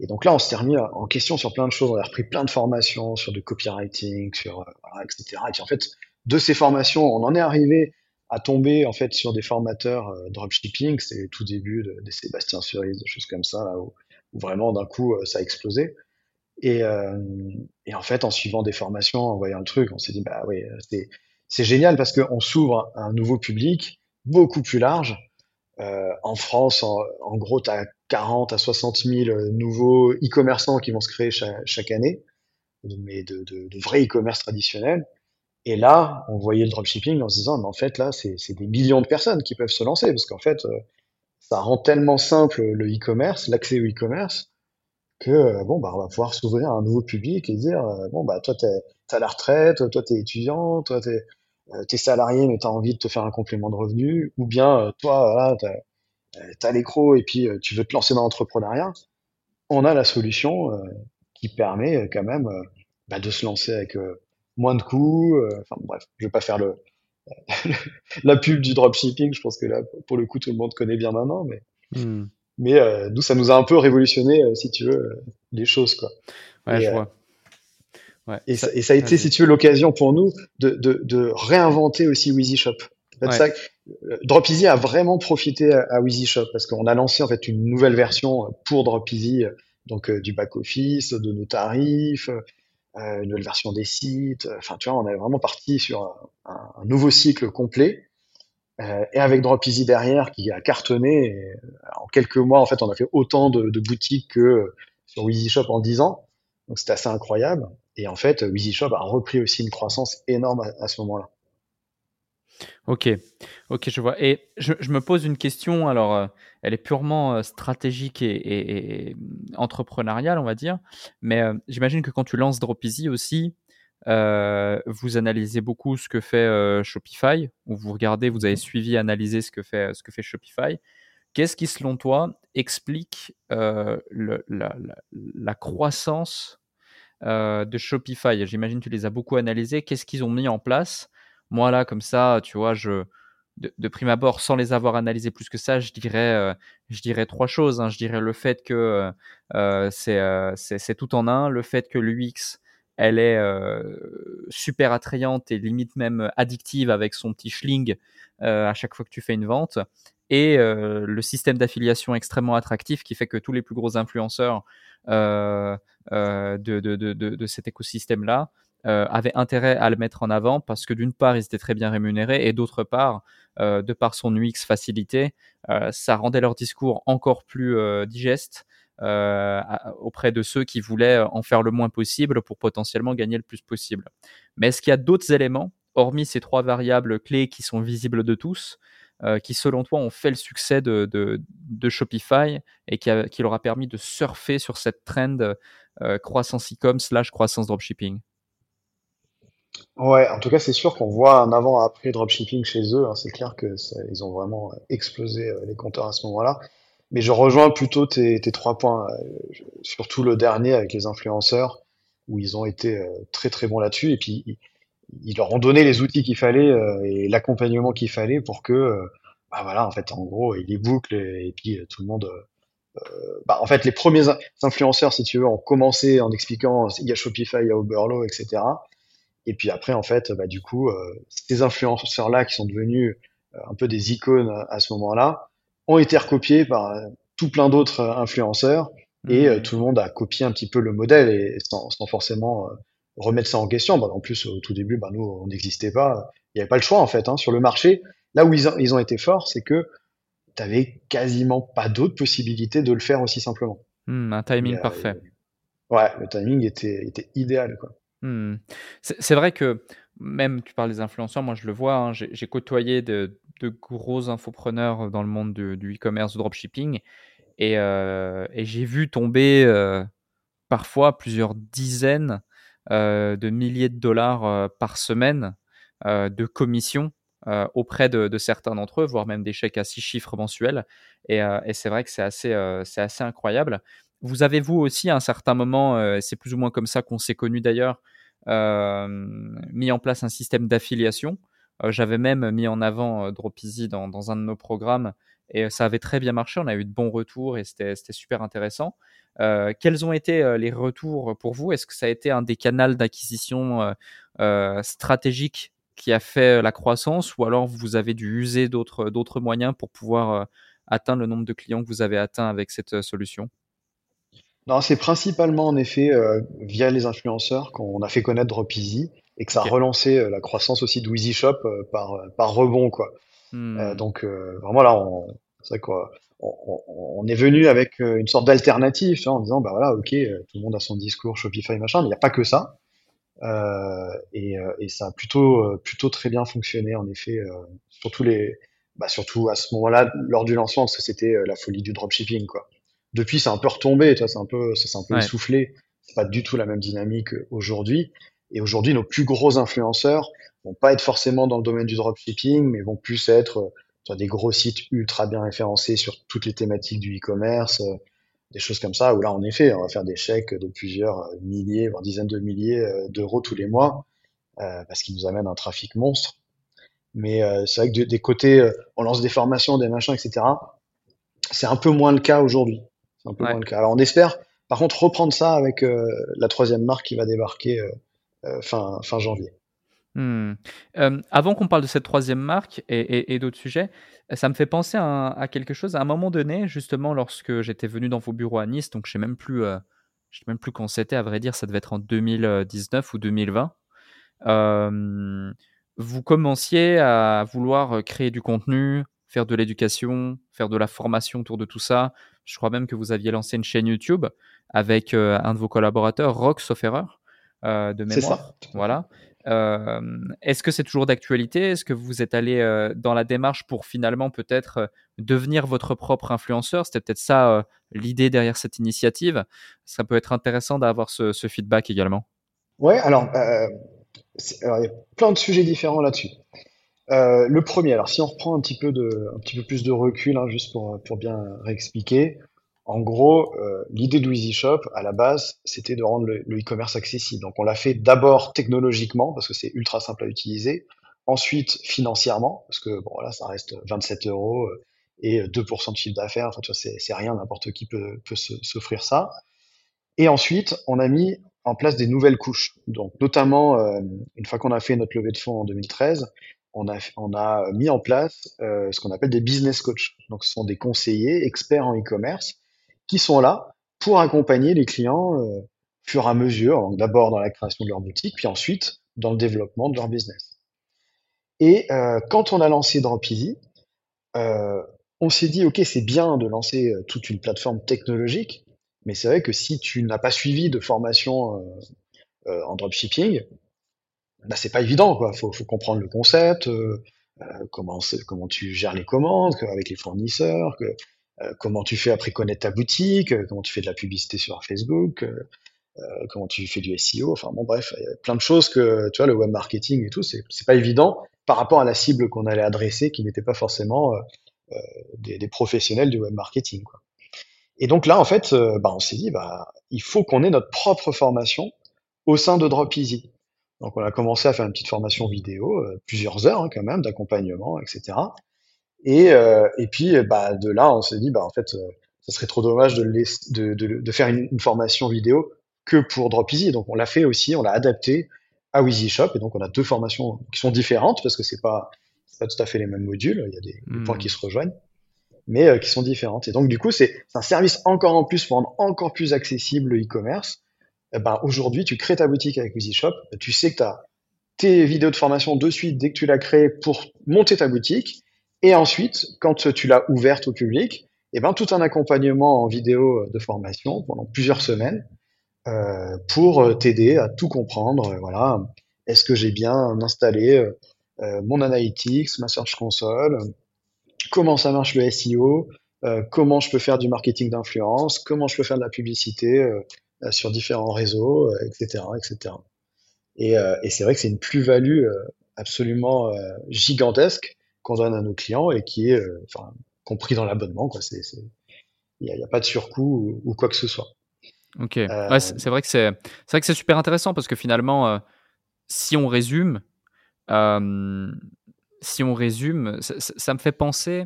Et donc là, on s'est remis en question sur plein de choses. On a repris plein de formations sur du copywriting, sur euh, etc. Et en fait, de ces formations, on en est arrivé à tomber en fait sur des formateurs euh, dropshipping. Le tout début de, de Sébastien Cerise, des choses comme ça, là, où, vraiment d'un coup ça a explosé. Et, euh, et, en fait, en suivant des formations, en voyant le truc, on s'est dit, bah oui, c'est génial parce qu'on s'ouvre à un nouveau public beaucoup plus large. Euh, en France, en, gros, tu as 40 à 60 000 nouveaux e-commerçants qui vont se créer chaque, année, mais de, de, de vrais e-commerce traditionnels. Et là, on voyait le dropshipping en se disant, mais en fait, là, c'est des millions de personnes qui peuvent se lancer parce qu'en fait, euh, ça rend tellement simple le e-commerce, l'accès au e-commerce, que euh, bon bah on va pouvoir s'ouvrir à un nouveau public et dire euh, bon bah toi t'es à la retraite, toi t'es étudiant, toi t'es euh, es salarié mais t'as envie de te faire un complément de revenu, ou bien toi voilà t'as as, l'écro et puis tu veux te lancer dans l'entrepreneuriat, on a la solution qui permet quand même bah, de se lancer avec moins de coûts. Enfin bref, je vais pas faire le *laughs* la pub du dropshipping. Je pense que là pour le coup tout le monde connaît bien maintenant, mais mmh. Mais euh, nous, ça nous a un peu révolutionné, euh, si tu veux, euh, les choses, quoi. Ouais, je vois. Ouais, et, ça, et, ça, a été, si tu veux, l'occasion pour nous de, de, de réinventer aussi Weezy Shop. En fait, ça, euh, Drop Easy a vraiment profité à, à Wheezy Shop parce qu'on a lancé en fait une nouvelle version pour Drop Easy, donc du back office, de nos tarifs, euh, une nouvelle version des sites. Enfin, tu vois, on est vraiment parti sur un, un nouveau cycle complet. Euh, et avec Drop Easy derrière qui a cartonné. Et, en quelques mois, en fait, on a fait autant de, de boutiques que sur Wheezy Shop en 10 ans. Donc c'était assez incroyable. Et en fait, Wheezy Shop a repris aussi une croissance énorme à, à ce moment-là. Ok, ok, je vois. Et je, me pose une question, alors euh, elle est purement euh, stratégique et, entrepreneuriale, on va dire, mais euh, j'imagine que quand tu lances Dropeasy aussi, vous analysez beaucoup ce que fait Shopify, ou vous regardez, vous avez suivi, analysé ce que fait, ce que fait Shopify. Qu'est-ce qui, selon toi, explique la, la, croissance de Shopify? J'imagine que tu les as beaucoup analysés. Qu'est-ce qu'ils ont mis en place moi, là, comme ça, tu vois, je, de, prime abord, sans les avoir analysés plus que ça, je dirais, euh, je dirais trois choses. Hein. Je dirais le fait que euh, euh c'est tout en un, le fait que l'UX, elle est super attrayante et limite même addictive avec son petit schling à chaque fois que tu fais une vente, et le système d'affiliation extrêmement attractif qui fait que tous les plus gros influenceurs de, de, de, cet écosystème-là euh, avaient intérêt à le mettre en avant parce que d'une part, ils étaient très bien rémunérés et d'autre part, euh, de par son UX facilité, euh, ça rendait leur discours encore plus euh, digeste euh, auprès de ceux qui voulaient en faire le moins possible pour potentiellement gagner le plus possible. Mais est-ce qu'il y a d'autres éléments, hormis ces trois variables clés qui sont visibles de tous, euh, qui selon toi ont fait le succès de, de, de Shopify et qui, a, qui, leur a permis de surfer sur cette trend euh, croissance e-com slash croissance dropshipping? Ouais, en tout cas, c'est sûr qu'on voit un avant-après dropshipping chez eux. Hein. C'est clair que ils ont vraiment euh, explosé euh, les compteurs à ce moment-là. Mais je rejoins plutôt tes, trois points, euh, surtout le dernier avec les influenceurs, où ils ont été très très bons là-dessus. Et puis, ils, leur ont donné les outils qu'il fallait et l'accompagnement qu'il fallait pour que, bah voilà, en fait, en gros, ils les bouclent et, puis tout le monde. bah, en fait, les premiers influenceurs, si tu veux, ont commencé en expliquant il y a Shopify, il y a Oberlo, etc. Et puis après, en fait, bah, du coup, euh, ces influenceurs-là qui sont devenus euh, un peu des icônes à ce moment-là, ont été recopiés par euh, tout plein d'autres influenceurs et mmh. tout le monde a copié un petit peu le modèle et sans, sans forcément remettre ça en question. Bah, en plus, au tout début, bah, nous, on n'existait pas. Il n'y avait pas le choix, en fait, hein, sur le marché. Là où ils, ont, ils ont été forts, c'est que tu avais quasiment pas d'autres possibilités de le faire aussi simplement. Mmh, un timing parfait. Ouais, le timing était, était idéal, quoi. Mmh. C'est vrai que même, tu parles des influenceurs, moi je le vois, hein, j'ai côtoyé de, gros infopreneurs dans le monde du e-commerce, du dropshipping, et, euh, et j'ai vu tomber euh, parfois plusieurs dizaines euh, de milliers de dollars par semaine de commissions auprès de, certains d'entre eux, voire même des chèques à six chiffres mensuels. Et, c'est vrai que c'est assez, incroyable. Vous avez vous aussi à un certain moment, c'est plus ou moins comme ça qu'on s'est connu d'ailleurs, mis en place un système d'affiliation. Euh, j'avais même mis en avant euh, Dropeasy dans, dans un de nos programmes et ça avait très bien marché. On a eu de bons retours et c'était super intéressant. Euh, quels ont été les retours pour vous? Est-ce que ça a été un des canaux d'acquisition euh, stratégiques qui a fait la croissance ou alors vous avez dû user d'autres moyens pour pouvoir atteindre le nombre de clients que vous avez atteint avec cette solution? Non, c'est principalement en effet euh, via les influenceurs qu'on a fait connaître Dropeasy et que ça a relancé euh, la croissance aussi de Shop euh, par, par rebond quoi. Mmh. donc vraiment là, c'est vrai qu'on on, on, est venu avec une sorte d'alternative en disant bah voilà ok tout le monde a son discours Shopify machin mais il n'y a pas que ça et, et, ça a plutôt plutôt très bien fonctionné en effet surtout les bah surtout à ce moment-là lors du lancement parce que c'était la folie du dropshipping quoi. Depuis, c'est un peu retombé, c'est un peu, ça s'est un peu ouais. essoufflé. C'est pas du tout la même dynamique aujourd'hui. Et aujourd'hui, nos plus gros influenceurs vont pas être forcément dans le domaine du dropshipping, mais vont plus être euh, sur des gros sites ultra bien référencés sur toutes les thématiques du e-commerce, euh, des choses comme ça, où là, en effet, on va faire des chèques de plusieurs euh, milliers, voire dizaines de milliers d'euros tous les mois, euh, parce qu'ils nous amènent un trafic monstre. Mais euh, c'est vrai que des côtés, on lance des formations, des machins, etc. C'est un peu moins le cas aujourd'hui. C'est un peu ouais. moins le cas. Alors on espère, par contre, reprendre ça avec euh, la troisième marque qui va débarquer euh, euh fin, fin janvier. Hem, avant qu'on parle de cette troisième marque et et et d'autres sujets, ça me fait penser à à quelque chose. À un moment donné, justement, lorsque j'étais venu dans vos bureaux à Nice, donc je sais même plus, je sais même plus quand c'était à vrai dire, ça devait être en 2019 ou 2020. Hem, vous commenciez à vouloir, créer du contenu, faire de l'éducation, faire de la formation autour de tout ça. Je crois même que vous aviez lancé une chaîne YouTube avec, heu, un de vos collaborateurs, Rock heu, de C'est ça, mémoire. fait. Voilà. Hem, est-ce que c'est toujours d'actualité? Est-ce que vous êtes allé, heu, dans la démarche pour finalement peut-être, devenir votre propre influenceur? C'était peut-être ça, l'idée derrière cette initiative? Ça peut être intéressant d'avoir ce ce feedback également. Ouais, alors, euh, alors, il y a plein de sujets différents là-dessus. Euh, le premier, alors si on reprend un petit peu de, un petit peu plus de recul, hein, juste pour, pour bien réexpliquer, en gros, euh, l'idée de Easy à la base, c'était de rendre le e-commerce accessible. Donc, on l'a fait d'abord technologiquement, parce que c'est ultra simple à utiliser. Ensuite, financièrement, parce que bon, voilà, ça reste 27 euros euh, et 2% de chiffre d'affaires. Enfin, tu vois, c'est rien, n'importe qui peut, peut s'offrir ça. Et ensuite, on a mis en place des nouvelles couches. Donc, notamment, une fois qu'on a fait notre levée de fonds en 2013, on a, mis en place euh, ce qu'on appelle des business coachs. Donc, ce sont des conseillers experts en e-commerce qui sont là pour accompagner les clients euh, fur et à mesure, d'abord dans la création de leur boutique, puis ensuite dans le développement de leur business. Et euh, quand on a lancé DropEasy, euh, on s'est dit, OK, c'est bien de lancer toute une plateforme technologique, mais c'est vrai que si tu n'as pas suivi de formation en dropshipping, bah, c'est pas évident, quoi. Faut, faut comprendre le concept, euh, euh, comment, comment tu gères les commandes avec les fournisseurs, que, euh, comment tu fais après connaître ta boutique, comment tu fais de la publicité sur Facebook, comment tu fais du SEO. Enfin bon, bref, plein de choses que, tu vois, le web marketing et tout, c'est pas évident par rapport à la cible qu'on allait adresser, qui n'était pas forcément des, professionnels du web marketing, quoi. Et donc là, en fait, bah, on s'est dit, bah, il faut qu'on ait notre propre formation au sein de DropEasy. Donc on a commencé à faire une petite formation vidéo, euh, plusieurs heures hein, quand même, d'accompagnement, etc. Et, euh, et puis, bah, de là, on s'est dit, bah, en fait, euh, ça serait trop dommage de, le laisser- de, de, de faire une, une formation vidéo que pour DropEasy. Donc on l'a fait aussi, on l'a adapté à Wheezy Shop. Et donc on a deux formations qui sont différentes parce que c'est pas, pas tout à fait les mêmes modules. Il y a des, points qui Mmh. se rejoignent mais euh, qui sont différentes. Et donc, du coup, c'est un service encore en plus pour rendre encore plus accessible le e-commerce. Eh ben, aujourd'hui, tu crées ta boutique avec EasyShop, tu sais que tu as tes vidéos de formation de suite dès que tu l'as créée pour monter ta boutique. Et ensuite, quand tu l'as ouverte au public, eh ben, tout un accompagnement en vidéo de formation pendant plusieurs semaines euh, pour t'aider à tout comprendre. Voilà, est-ce que j'ai bien installé euh, mon Analytics, ma Search Console, comment ça marche le SEO, euh, comment je peux faire du marketing d'influence, comment je peux faire de la publicité sur différents réseaux, euh, etc., etc. Et, euh, et c'est vrai que c'est une plus-value euh, absolument euh, gigantesque qu'on donne à nos clients et qui est euh, enfin, compris dans l'abonnement. il n'y a, pas de surcoût ou, ou quoi que ce soit. OK. Euh, c'est c'est vrai que c'est super intéressant parce que finalement, si on résume, si on résume, ça me fait penser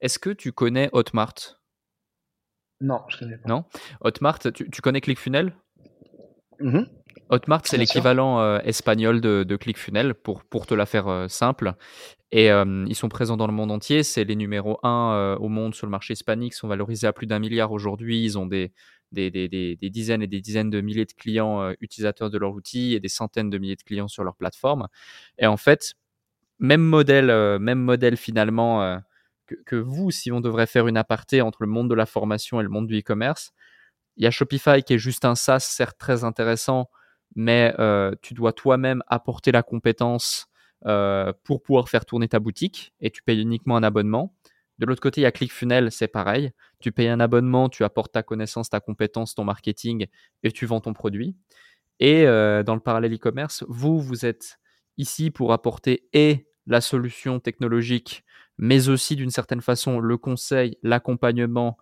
est-ce que tu connais Hotmart? Non, je connais pas. Non? Hotmart, tu tu connais ClickFunnels? Mhm, Hotmart, c'est l'équivalent, heu, espagnol de de ClickFunnels pour pour te la faire, heu, simple et hem, ils sont présents dans le monde entier. C'est les numéros 1, heu, au monde sur le marché hispanique, Ils sont valorisés à plus d'un milliard aujourd'hui. Ils ont des des des des dizaines et des dizaines de milliers de clients, utilisateurs de leur outil et des centaines de milliers de clients sur leur plateforme et en fait, même modèle, même modèle finalement, que vous, si on devrait faire une aparté entre le monde de la formation et le monde du e-commerce. Il y a Shopify qui est juste un SaaS, certes très intéressant, mais heu, tu dois toi-même apporter la compétence, heu, pour pouvoir faire tourner ta boutique et tu payes uniquement un abonnement. De l'autre côté, il y a ClickFunnels, c'est pareil. Tu payes un abonnement, tu apportes ta connaissance, ta compétence, ton marketing et tu vends ton produit. Et heu, dans le parallèle e-commerce, vous, vous êtes ici pour apporter et la solution technologique, mais aussi d'une certaine façon le conseil, l'accompagnement,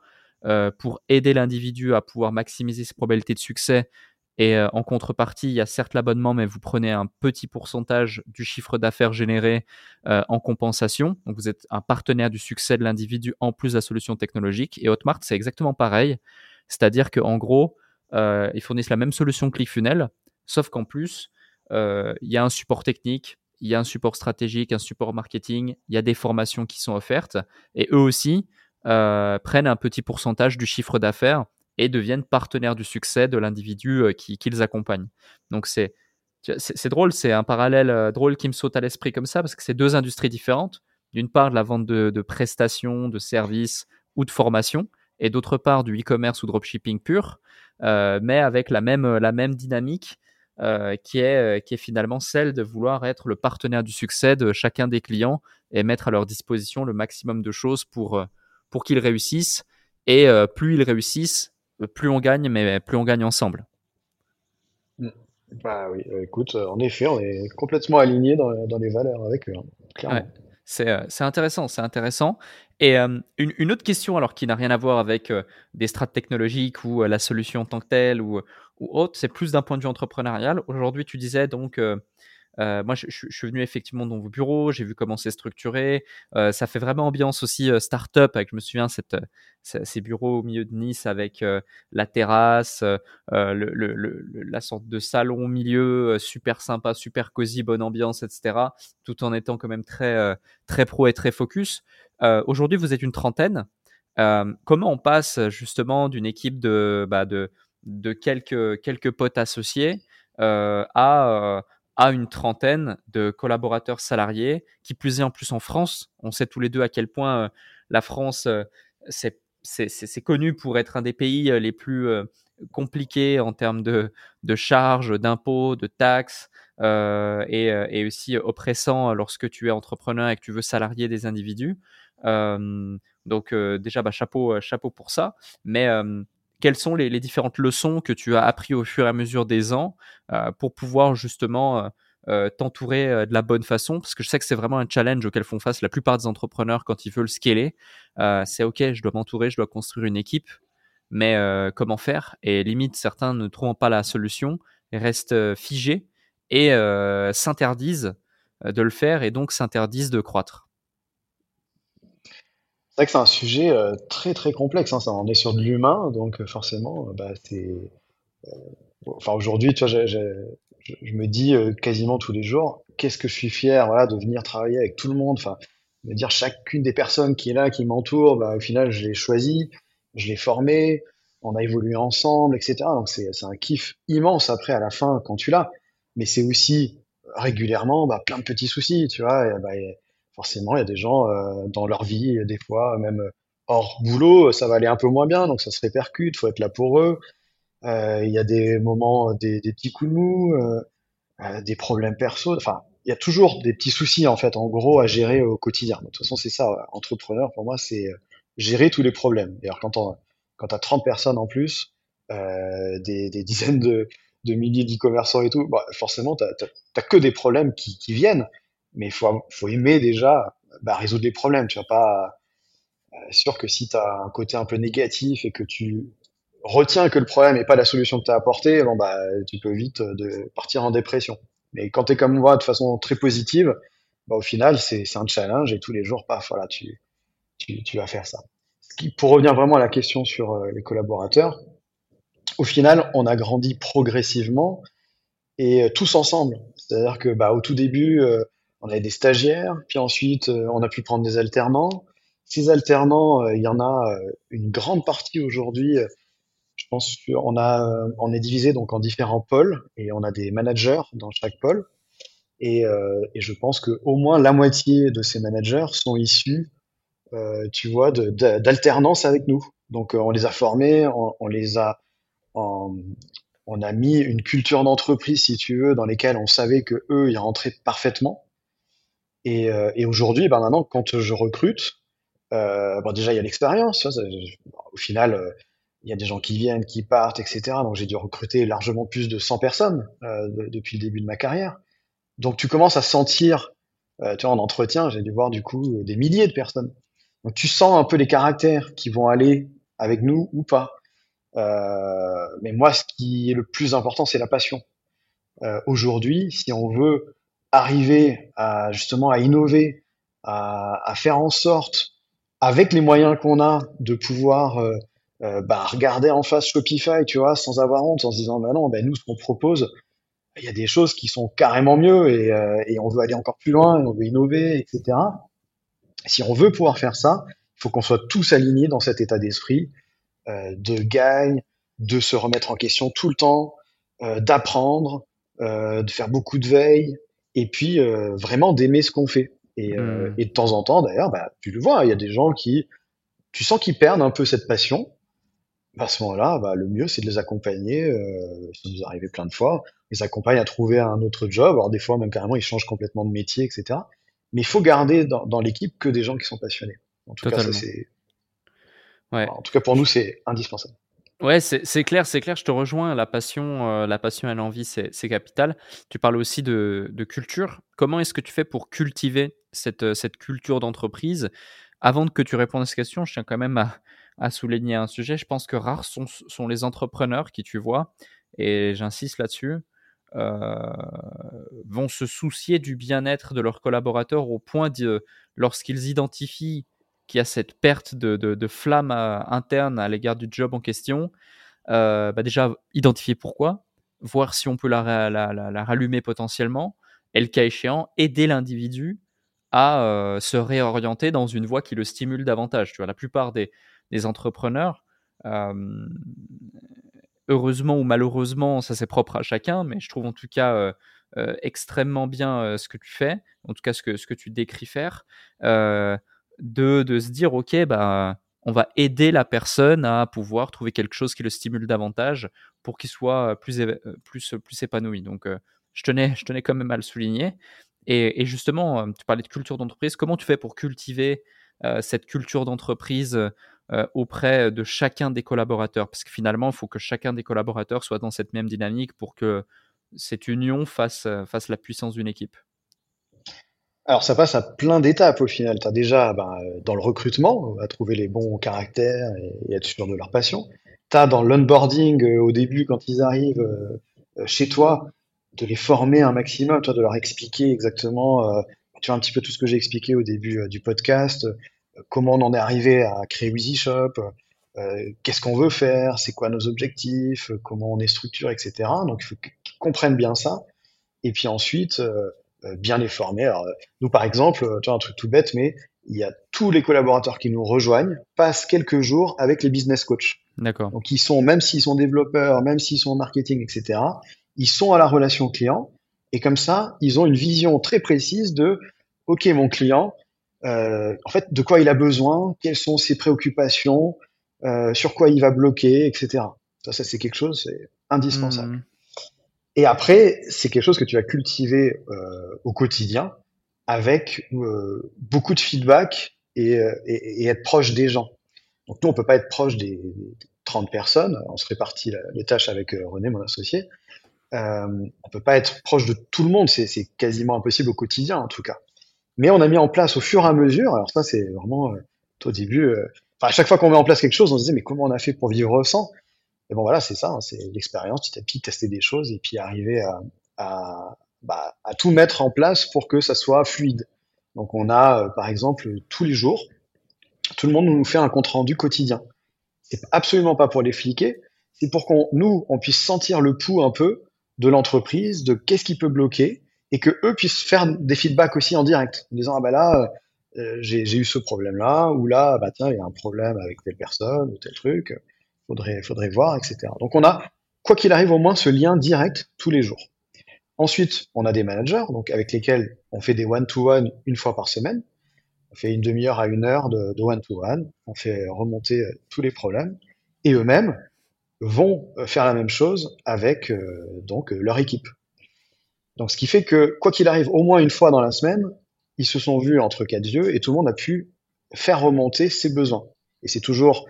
heu, pour aider l'individu à pouvoir maximiser ses probabilités de succès et heu, en contrepartie, il y a certes l'abonnement, mais vous prenez un petit pourcentage du chiffre d'affaires généré, heu, en compensation. Donc vous êtes un partenaire du succès de l'individu en plus de la solution technologique et Hotmart, c'est exactement pareil. C'est-à-dire qu'en gros, ils fournissent la même solution que ClickFunnels, sauf qu'en plus, il y a un support technique il y a un support stratégique, un support marketing, il y a des formations qui sont offertes, et eux aussi euh, prennent un petit pourcentage du chiffre d'affaires et deviennent partenaires du succès de l'individu euh, qui, les accompagne. Donc c'est c'est drôle, c'est un parallèle euh, drôle qui me saute à l'esprit comme ça parce que c'est deux industries différentes. D'une part, la vente de, prestations, de services ou de formation, et d'autre part, du e-commerce ou dropshipping pur, mais avec la même, la même dynamique qui, est, qui est finalement celle de vouloir être le partenaire du succès de chacun des clients et mettre à leur disposition le maximum de choses pour, pour qu'ils réussissent. Et plus ils réussissent, plus on gagne, mais plus on gagne ensemble. Mmh. Bah oui, euh, écoute, euh, en effet, on est complètement aligné dans, dans les valeurs avec eux, hein, clairement. C'est, c'est intéressant, c'est intéressant. Et une, une, autre question, alors qui n'a rien à voir avec des strates technologiques ou la solution en tant que telle ou, ou autre, c'est plus d'un point de vue entrepreneurial. Aujourd'hui, tu disais donc euh, moi, je, suis venu effectivement dans vos bureaux, j'ai vu comment c'est structuré. Euh, ça fait vraiment ambiance aussi euh, start-up. Avec, je me souviens, cette, ces bureaux au milieu de Nice avec la terrasse, le, la sorte de salon au milieu, super sympa, super cosy, bonne ambiance, etc. Tout en étant quand même très, très pro et très focus. Aujourd'hui, vous êtes une trentaine. comment on passe justement d'une équipe de, bah, de, de quelques, quelques potes associés à à une trentaine de collaborateurs salariés, qui plus est en plus en France. On sait tous les deux à quel point euh, la France, euh, c'est connu pour être un des pays euh, les plus compliqués en termes de, de charges, d'impôts, de taxes, et, et, aussi oppressant lorsque tu es entrepreneur et que tu veux salarier des individus. donc déjà, bah, chapeau, chapeau pour ça. Mais quelles sont les, différentes leçons que tu as appris au fur et à mesure des ans euh, pour pouvoir justement euh, euh, t'entourer de la bonne façon? Parce que je sais que c'est vraiment un challenge auquel font face la plupart des entrepreneurs quand ils veulent scaler. c'est OK, je dois m'entourer, je dois construire une équipe, mais comment faire? Et limite, certains ne trouvent pas la solution, restent figés et s'interdisent de le faire et donc s'interdisent de croître vrai que c'est un sujet euh, très très complexe. Hein, ça, on est sur de l'humain, donc euh, forcément, euh, bah, c'est. enfin, aujourd'hui, tu vois, je, me dis quasiment tous les jours, qu'est-ce que je suis fier, voilà, de venir travailler avec tout le monde. Enfin, dire chacune des personnes qui est là, qui m'entoure, bah, au final, je l'ai choisi, je l'ai formé, on a évolué ensemble, etc. Donc c'est un kiff immense après à la fin quand tu l'as. Mais c'est aussi régulièrement bah, plein de petits soucis, tu vois. Bah, forcément, il y a des gens euh, dans leur vie, des fois, même hors boulot, ça va aller un peu moins bien, donc ça se répercute, faut être là pour eux. Euh, il y a des moments, des, petits coups de mou, euh, des problèmes perso. Enfin, il y a toujours des petits soucis en fait, en gros, à gérer au quotidien. De toute façon, c'est ça, entrepreneur pour moi, c'est gérer tous les problèmes. D'ailleurs, quand quand t'as 30 personnes en plus, euh, des, dizaines de, milliers d'e-commerçants et tout, bah, forcément, t'as as, que des problèmes qui, qui viennent mais faut, faut aimer déjà bah, résoudre les problèmes. Tu vas pas. Euh, sûr que si tu as un côté un peu négatif et que tu retiens que le problème n'est pas la solution que tu as apportée, bon, bah, tu peux vite euh, partir en dépression. Mais quand tu es comme moi de façon très positive, bah, au final, c'est un challenge et tous les jours, paf, voilà, tu, tu, tu vas faire ça. Pour revenir vraiment à la question sur euh, les collaborateurs, au final, on a grandi progressivement et tous ensemble. C'est-à-dire que bah, au tout début, on avait des stagiaires, puis ensuite euh, on a pu prendre des alternants. Ces alternants, euh, il y en a euh, une grande partie aujourd'hui. je pense qu'on a, on est divisé donc en différents pôles et on a des managers dans chaque pôle. Et, et je pense que au moins la moitié de ces managers sont issus, tu vois, d'alternance avec nous. Donc on les a formés, on, les a, on a mis une culture d'entreprise, si tu veux, dans lesquelles on savait que eux, ils rentraient parfaitement. Et, euh, et aujourd'hui, ben maintenant, quand je recrute, euh, déjà, il y a l'expérience. Au final, euh, il y a des gens qui viennent, qui partent, etc. Donc, j'ai dû recruter largement plus de 100 personnes depuis le début de ma carrière. Donc, tu commences à sentir, tu vois, en entretien, j'ai dû voir du coup des milliers de personnes. Donc, tu sens un peu les caractères qui vont aller avec nous ou pas. Mais moi, ce qui est le plus important, c'est la passion. Aujourd'hui, si on veut arriver à justement à innover, à, à faire en sorte, avec les moyens qu'on a, de pouvoir euh, euh, bah, regarder en face Shopify, tu vois, sans avoir honte, en se disant, bah non, bah nous, ce qu'on propose, il y a des choses qui sont carrément mieux et, euh, et on veut aller encore plus loin on veut innover, etc. Si on veut pouvoir faire ça, il faut qu'on soit tous alignés dans cet état d'esprit euh, de gagne, de se remettre en question tout le temps, d'apprendre, de faire beaucoup de veille, et puis euh, vraiment d'aimer ce qu'on fait. Et, euh, et de temps en temps, d'ailleurs, bah, tu le vois, il y a des gens qui, tu sens qu'ils perdent un peu cette passion. Bah, à ce moment-là, bah, le mieux, c'est de les accompagner. Euh, ça nous est arrivé plein de fois. Les accompagne à trouver un autre job. Alors des fois, même carrément, ils changent complètement de métier, etc. Mais il faut garder dans, dans l'équipe que des gens qui sont passionnés. En tout cas, ça c'est, Ouais. en tout cas pour nous, c'est indispensable. Ouais, c'est clair, c'est clair, je te rejoins. La passion, heu, la passion et l'envie, c'est capital. Tu parles aussi de culture. Comment est-ce que tu fais pour cultiver cette, heu, cette culture d'entreprise? Avant que tu répondes à cette question, je tiens quand même à souligner un sujet. Je pense que rares sont sont les entrepreneurs qui, tu vois, et j'insiste là-dessus, heu, vont se soucier du bien-être de leurs collaborateurs au point de lorsqu'ils identifient qu'il y a cette perte de de flamme, heu, interne à l'égard du job en question, heu, bah, déjà identifier pourquoi, voir si on peut la ra la la la rallumer potentiellement et le cas échéant, aider l'individu à, heu, se réorienter dans une voie qui le stimule davantage. Tu vois? La plupart des entrepreneurs, heureusement ou malheureusement, ça c'est propre à chacun, mais je trouve en tout cas, extrêmement bien, ce que tu fais, en tout cas ce que ce que tu décris faire, de de se dire: «OK, bah, on va aider la personne à pouvoir trouver quelque chose qui le stimule davantage pour qu'il soit, plus éve heu, plus, plus épanoui». Donc je tenais je tenais quand même à le souligner et justement, tu parlais de culture d'entreprise. Comment tu fais pour cultiver, cette culture d'entreprise, auprès de chacun des collaborateurs? Parce que finalement, il faut que chacun des collaborateurs soit dans cette même dynamique pour que cette union fasse, fasse la puissance d'une équipe. Alors ça passe à plein d'étapes au final. Tu as déjà ben, euh, dans le recrutement, à trouver les bons caractères et, et être sûr de leur passion. Tu as dans l'onboarding euh, au début quand ils arrivent euh, euh, chez toi, de les former un maximum, toi, de leur expliquer exactement, euh, tu vois un petit peu tout ce que j'ai expliqué au début euh, du podcast, euh, comment on en est arrivé à créer Wheezy Shop, euh, qu'est-ce qu'on veut faire, c'est quoi nos objectifs, euh, comment on est structuré, etc. Donc il faut qu'ils comprennent bien ça. Et puis ensuite, euh, euh, bien les former. Alors, euh, nous, par exemple, euh, tu vois, un truc tout bête, mais il y a tous les collaborateurs qui nous rejoignent, passent quelques jours avec les business coachs. D'accord. Donc, ils sont, même s'ils sont développeurs, même s'ils sont en marketing, etc., ils sont à la relation client. Et comme ça, ils ont une vision très précise de, OK, mon client, euh, en fait, de quoi il a besoin, quelles sont ses préoccupations, euh, sur quoi il va bloquer, etc. Ça, ça c'est quelque chose, c'est indispensable. Mmh. Et après, c'est quelque chose que tu vas cultiver euh, au quotidien avec euh, beaucoup de feedback et, euh, et, être proche des gens. Donc nous, on peut pas être proche des, des 30 personnes. On se répartit les tâches avec René, mon associé. Euh, on peut pas être proche de tout le monde. C'est quasiment impossible au quotidien, en tout cas. Mais on a mis en place au fur et à mesure. Alors ça, c'est vraiment au début. à chaque fois qu'on met en place quelque chose, on se disait mais comment on a fait pour vivre sans? Et bon voilà, c'est ça. hein, c'est l'expérience, petit à petit, tester des choses et puis arriver bah, à tout mettre en place pour que ça soit fluide. Donc on a, euh, par exemple, tous les jours, tout le monde nous fait un compte rendu quotidien. C'est absolument pas pour les fliquer, c'est pour qu'on nous on puisse sentir le pouls un peu de l'entreprise, de qu'est-ce qui peut bloquer, et que eux puissent faire des feedbacks aussi en direct, en disant ah bah là euh, j'ai eu ce problème-là, ou là bah tiens il y a un problème avec telle personne ou tel truc, faudrait faudrait voir, etc. Donc on a quoi qu'il arrive au moins ce lien direct tous les jours. Ensuite on a des managers donc avec lesquels on fait des one-to-one une fois par semaine. On fait une demi-heure à une heure de one-to-one, on fait remonter euh, tous les problèmes, et eux-mêmes vont euh, faire la même chose avec euh, donc leur équipe. Donc ce qui fait que quoi qu'il arrive au moins une fois dans la semaine, ils se sont vus entre quatre yeux et tout le monde a pu faire remonter ses besoins. Et c'est toujours,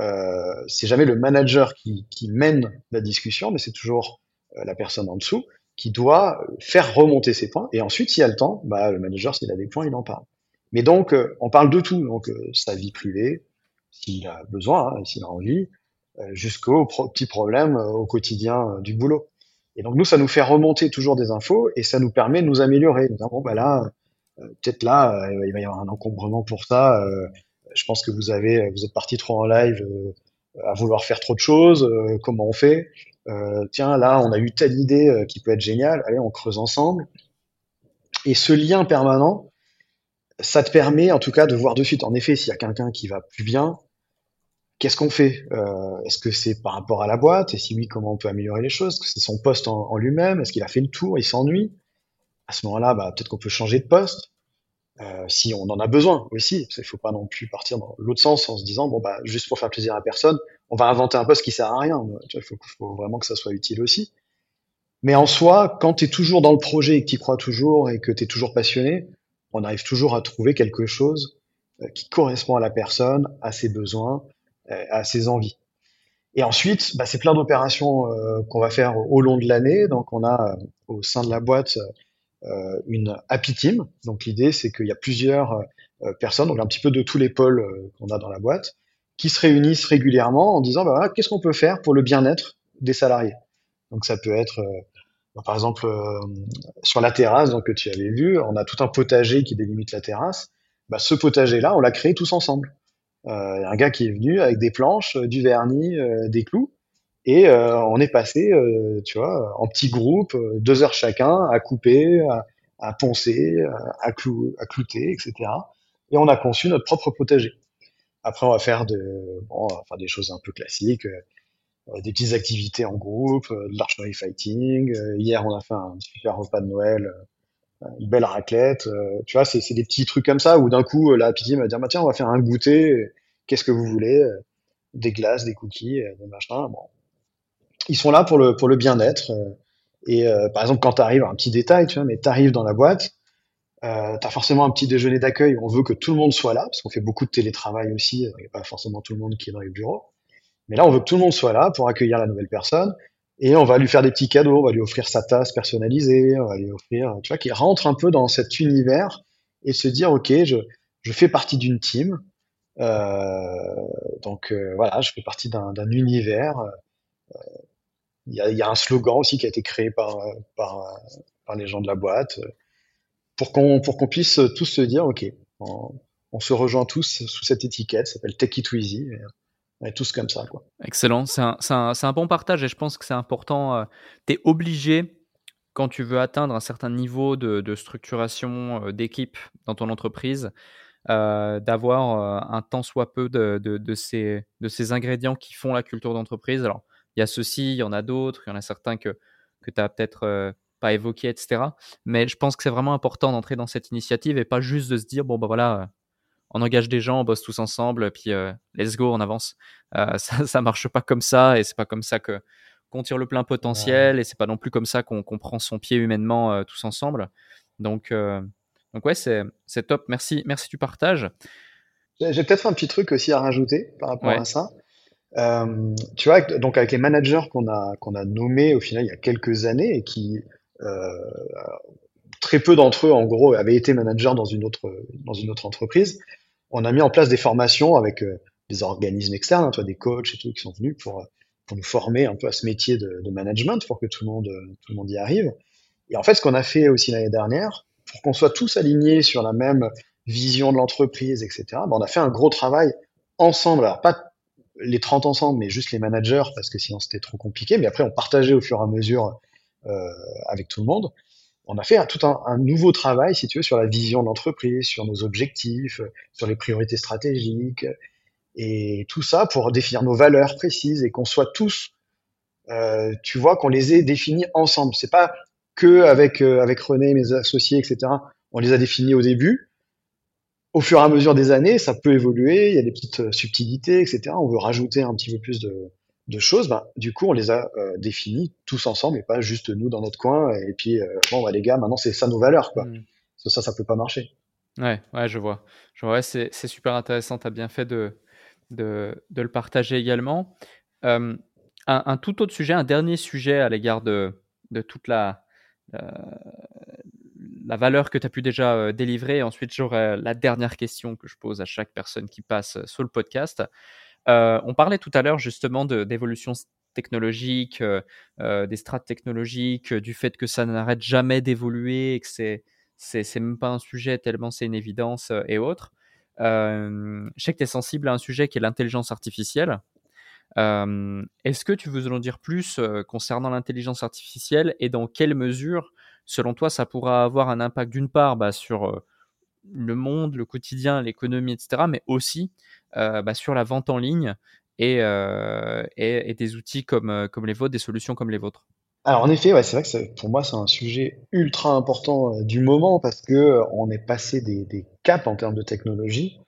euh, c'est jamais le manager qui, qui mène la discussion, mais c'est toujours euh, la personne en dessous qui doit faire remonter ses points. Et ensuite, s'il y a le temps, bah, le manager, s'il a des points, il en parle. Mais donc, euh, on parle de tout. Donc, euh, sa vie privée, s'il a besoin, hein, s'il a envie, euh, jusqu'aux pro petits problèmes au quotidien du boulot. Et donc, nous, ça nous fait remonter toujours des infos et ça nous permet de nous améliorer. Nous disons, bon, bah là, peut-être là, il va y avoir un encombrement pour ça. Euh, je pense que vous avez, vous êtes parti trop en live euh, à vouloir faire trop de choses, comment on fait? Tiens, là, on a eu telle idée qui peut être géniale, allez, on creuse ensemble. Et ce lien permanent, ça te permet en tout cas de voir de suite. En effet, s'il y a quelqu'un qui va plus bien, qu'est-ce qu'on fait? Euh, Est-ce que c'est par rapport à la boîte? Et si oui, comment on peut améliorer les choses? Est-ce que c'est son poste en, lui-même? Est-ce qu'il a fait le tour? Il s'ennuie? À ce moment-là, bah, peut-être qu'on peut changer de poste. Euh, si on en a besoin aussi, il faut pas non plus partir dans l'autre sens en se disant bon bah juste pour faire plaisir à personne, on va inventer un poste qui sert à rien. Il faut, vraiment que ça soit utile aussi. Mais en soi, quand tu es toujours dans le projet et que tu crois toujours et que tu es toujours passionné, on arrive toujours à trouver quelque chose euh, qui correspond à la personne, à ses besoins, euh, à ses envies. Et ensuite, bah, c'est plein d'opérations qu'on va faire au long de l'année. Donc, on a au sein de la boîte une happy team. Donc, l'idée, c'est qu'il y a plusieurs personnes, donc un petit peu de tous les pôles qu'on a dans la boîte, qui se réunissent régulièrement en disant, bah, qu'est-ce qu'on peut faire pour le bien-être des salariés? Donc, ça peut être par exemple, euh, sur la terrasse donc, que tu avais vu, on a tout un potager qui délimite la terrasse. Bah, ce potager-là, on l'a créé tous ensemble. Euh, un gars qui est venu avec des planches, euh, du vernis, des clous, et on est passé, tu vois, en petits groupes, deux heures chacun, à couper, à, poncer, à, clou, à clouter, etc. Et on a conçu notre propre potager. Après, on va faire de, bon, on des choses un peu classiques. Euh, des petites activités en groupe, euh, de l'archerie fighting. Euh, hier, on a fait un super repas de Noël, une belle raclette. tu vois, c'est des petits trucs comme ça où d'un coup, la Pity va dire, bah, tiens, on va faire un goûter. Qu'est-ce que vous voulez Des glaces, des cookies, des machins. Bon. Ils sont là pour le, pour le bien-être. Et par exemple, quand tu arrives, un petit détail, tu vois, mais tu arrives dans la boîte, euh, tu as forcément un petit déjeuner d'accueil. On veut que tout le monde soit là, parce qu'on fait beaucoup de télétravail aussi. Il n'y a pas forcément tout le monde qui est dans les bureaux. Mais là, on veut que tout le monde soit là pour accueillir la nouvelle personne et on va lui faire des petits cadeaux, on va lui offrir sa tasse personnalisée, on va lui offrir, tu vois, qu'il rentre un peu dans cet univers et se dire, ok, je, je fais partie d'une team, euh, donc euh, voilà, je fais partie d'un univers. Euh, il y, a, un slogan aussi qui a été créé par, par, les gens de la boîte pour qu'on pour qu'on puisse tous se dire, ok, on, se rejoint tous sous cette étiquette, ça s'appelle Take It Easy. On est tous comme ça. Quoi. Excellent. C'est un, un, un, bon partage et je pense que c'est important. Euh, tu es obligé, quand tu veux atteindre un certain niveau de, structuration euh, d'équipe dans ton entreprise, euh, d'avoir un tant soit peu de, de, ces, de ces ingrédients qui font la culture d'entreprise. Alors, il y a ceux-ci, il y en a d'autres, il y en a certains que, que tu as peut-être pas évoqués, etc. Mais je pense que c'est vraiment important d'entrer dans cette initiative et pas juste de se dire, bon, bah voilà, on engage des gens, on bosse tous ensemble, puis euh, let's go, on avance. Euh, *laughs* ça, ça marche pas comme ça, et c'est pas comme ça que qu'on tire le plein potentiel, et c'est pas non plus comme ça qu'on prend son pied humainement euh, tous ensemble. Donc, donc ouais, c'est top. Merci, merci du partage. J'ai peut-être un petit truc aussi à rajouter par rapport à ça. Tu vois, donc avec les managers qu'on a qu'on a nommés au final il y a quelques années et qui très peu d'entre eux, en gros, avaient été managers dans une autre, dans une autre entreprise. On a mis en place des formations avec euh, des organismes externes, hein, des coachs et tout, qui sont venus pour, pour nous former un peu à ce métier de, de management pour que tout le monde, tout le monde y arrive. Et en fait, ce qu'on a fait aussi l'année dernière, pour qu'on soit tous alignés sur la même vision de l'entreprise, etc., ben, on a fait un gros travail ensemble. Alors, pas les 30 ensemble, mais juste les managers, parce que sinon c'était trop compliqué. Mais après, on partageait au fur et à mesure euh, avec tout le monde on a fait un, tout un, nouveau travail, si tu veux, sur la vision de l'entreprise, sur nos objectifs, sur les priorités stratégiques, et tout ça pour définir nos valeurs précises et qu'on soit tous, euh, tu vois, qu'on les ait définis ensemble. C'est pas que avec euh, avec René, mes associés, etc. On les a définis au début. Au fur et à mesure des années, ça peut évoluer. Il y a des petites euh, subtilités, etc. On veut rajouter un petit peu plus de, de choses, ben, du coup, on les a euh, définis tous ensemble et pas juste nous dans notre coin. Et puis, euh, bon, bah, les gars, maintenant, c'est ça nos valeurs, quoi. Mm. Ça, ça peut pas marcher. Ouais, ouais, je vois. Je vois c'est, super intéressant. Tu as bien fait de, de, de, le partager également. Euh, un, un, tout autre sujet, un dernier sujet à l'égard de, de toute la, la valeur que tu as pu déjà délivrer. Ensuite, j'aurai la dernière question que je pose à chaque personne qui passe sur le podcast. Euh, on parlait tout à l'heure justement d'évolution technologique, euh, euh, des strates technologiques, du fait que ça n'arrête jamais d'évoluer et que c'est c'est même pas un sujet tellement c'est une évidence et autres. je sais que tu es sensible à un sujet qui est l'intelligence artificielle. Est-ce que tu veux en dire plus concernant l'intelligence artificielle et dans quelle mesure, selon toi, ça pourra avoir un impact d'une part bah, sur le monde, le quotidien, l'économie, etc., mais aussi bah, sur la vente en ligne et, et, des outils comme, les vôtres, des solutions comme les vôtres? Alors en effet, c'est vrai que pour moi c'est un sujet ultra important du moment parce que on est passé des, des caps en termes de technologie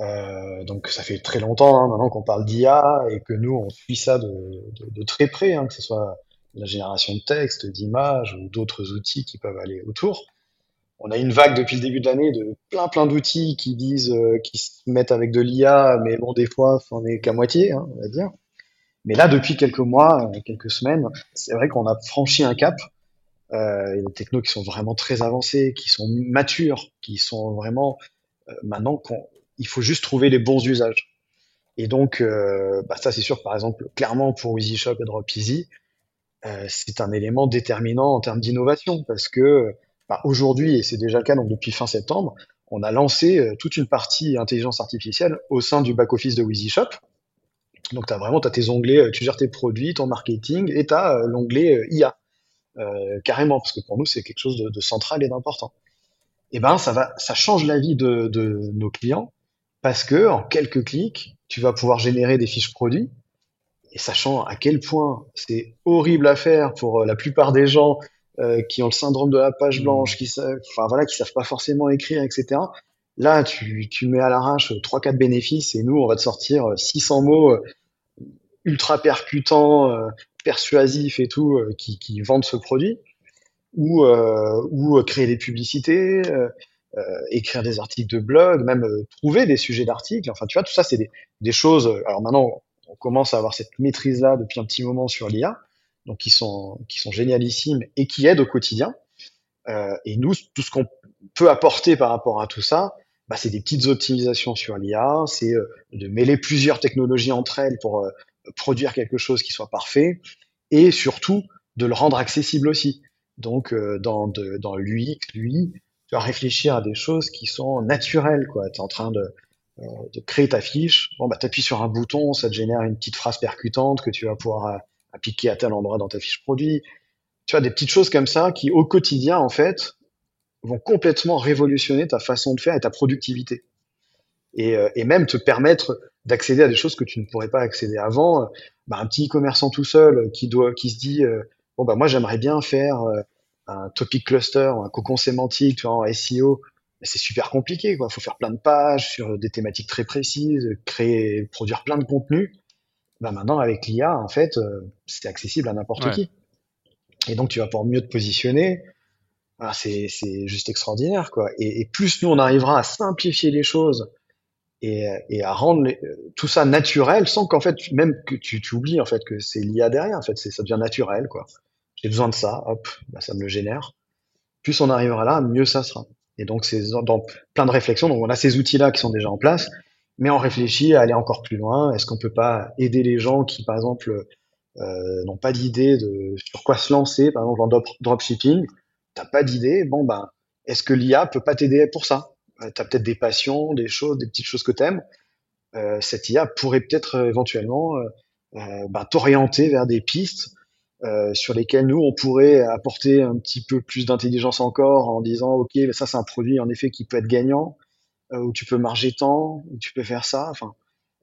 euh, donc ça fait très longtemps hein, maintenant qu'on parle d'IA et que nous on suit ça de très près, hein, que ce soit la génération de texte, d'images ou d'autres outils qui peuvent aller autour. On a une vague depuis le début de l'année de plein plein d'outils qui disent, euh, qui se mettent avec de l'IA, mais bon des fois c'en est qu'à moitié, hein, on va dire. Mais là depuis quelques mois, euh, quelques semaines, c'est vrai qu'on a franchi un cap. Euh, il y a des technos qui sont vraiment très avancés, qui sont matures, qui sont vraiment euh, maintenant il faut juste trouver les bons usages. Et donc, euh, bah ça c'est sûr, par exemple, clairement pour EasyShop et DropEasy, euh, c'est un élément déterminant en termes d'innovation parce que bah, aujourd'hui, et c'est déjà le cas donc depuis fin septembre, on a lancé euh, toute une partie intelligence artificielle au sein du back-office de EasyShop. Donc, tu vraiment as tes onglets, euh, tu gères tes produits, ton marketing, et tu as l'onglet IA, carrément, parce que pour nous, c'est quelque chose de, de central et d'important. Et ben, ça, va, ça change la vie de, de nos clients parce que en quelques clics, tu vas pouvoir générer des fiches produits. Et sachant à quel point c'est horrible à faire pour euh, la plupart des gens euh, qui ont le syndrome de la page mmh. blanche, qui savent, enfin voilà, qui savent pas forcément écrire, etc. Là, tu, tu mets à l'arrache trois quatre bénéfices et nous, on va te sortir 600 mots euh, ultra percutants, persuasifs et tout, qui, qui vendent ce produit, ou, ou créer des publicités, euh, écrire des articles de blog, même euh, trouver des sujets d'articles. Enfin, tu vois, tout ça, c'est des, des, choses. Euh, alors maintenant, commence à avoir cette maîtrise-là depuis un petit moment sur l'IA, donc qui sont, qui sont génialissimes et qui aident au quotidien. Euh, et nous, tout ce qu'on peut apporter par rapport à tout ça, bah, c'est des petites optimisations sur l'IA, c'est de mêler plusieurs technologies entre elles pour euh, produire quelque chose qui soit parfait, et surtout de le rendre accessible aussi. Donc euh, dans, dans lui, tu vas réfléchir à des choses qui sont naturelles. Tu es en train de, euh, de créer ta fiche. Bon, bah, sur un bouton, ça te génère une petite phrase percutante que tu vas pouvoir euh, appliquer à tel endroit dans ta fiche produit. Tu as des petites choses comme ça qui, au quotidien, en fait, vont complètement révolutionner ta façon de faire et ta productivité. Et, euh, même te permettre d'accéder à des choses que tu ne pourrais pas accéder avant. Bah, un petit commerçant tout seul qui doit, qui se dit, bon bah moi j'aimerais bien faire un topic cluster un cocon sémantique, tu vois, en SEO, c'est super compliqué, quoi. Faut faire plein de pages sur des thématiques très précises, créer, produire plein de contenu. Ben maintenant, avec l'IA, en fait, euh, c'est accessible à n'importe qui. Et donc, tu vas pouvoir mieux te positionner. Ah, c'est, juste extraordinaire, quoi. Et, et, plus nous, on arrivera à simplifier les choses et, et à rendre tout ça naturel sans qu'en fait, même que tu, tu oublies, en fait, que c'est l'IA derrière, en fait, c'est, ça devient naturel, quoi j'ai besoin de ça, hop, bah, ça me le génère. Plus on arrivera là, mieux ça sera. Et donc, c'est dans plein de réflexions. Donc, on a ces outils-là qui sont déjà en place, mais on réfléchit à aller encore plus loin. Est-ce qu'on peut pas aider les gens qui, par exemple, euh, n'ont pas d'idée de sur quoi se lancer, par exemple en dropshipping, t'as pas d'idée, bon ben, est-ce que l'IA peut pas t'aider pour ça? Euh, Tu as peut-être des passions, des choses, des petites choses que t'aimes. Euh, cette IA pourrait peut-être euh, éventuellement euh, ben, t'orienter vers des pistes euh, sur lesquels nous on pourrait apporter un petit peu plus d'intelligence encore en disant ok ça c'est un produit en effet qui peut être gagnant euh, où tu peux marger tant où tu peux faire ça enfin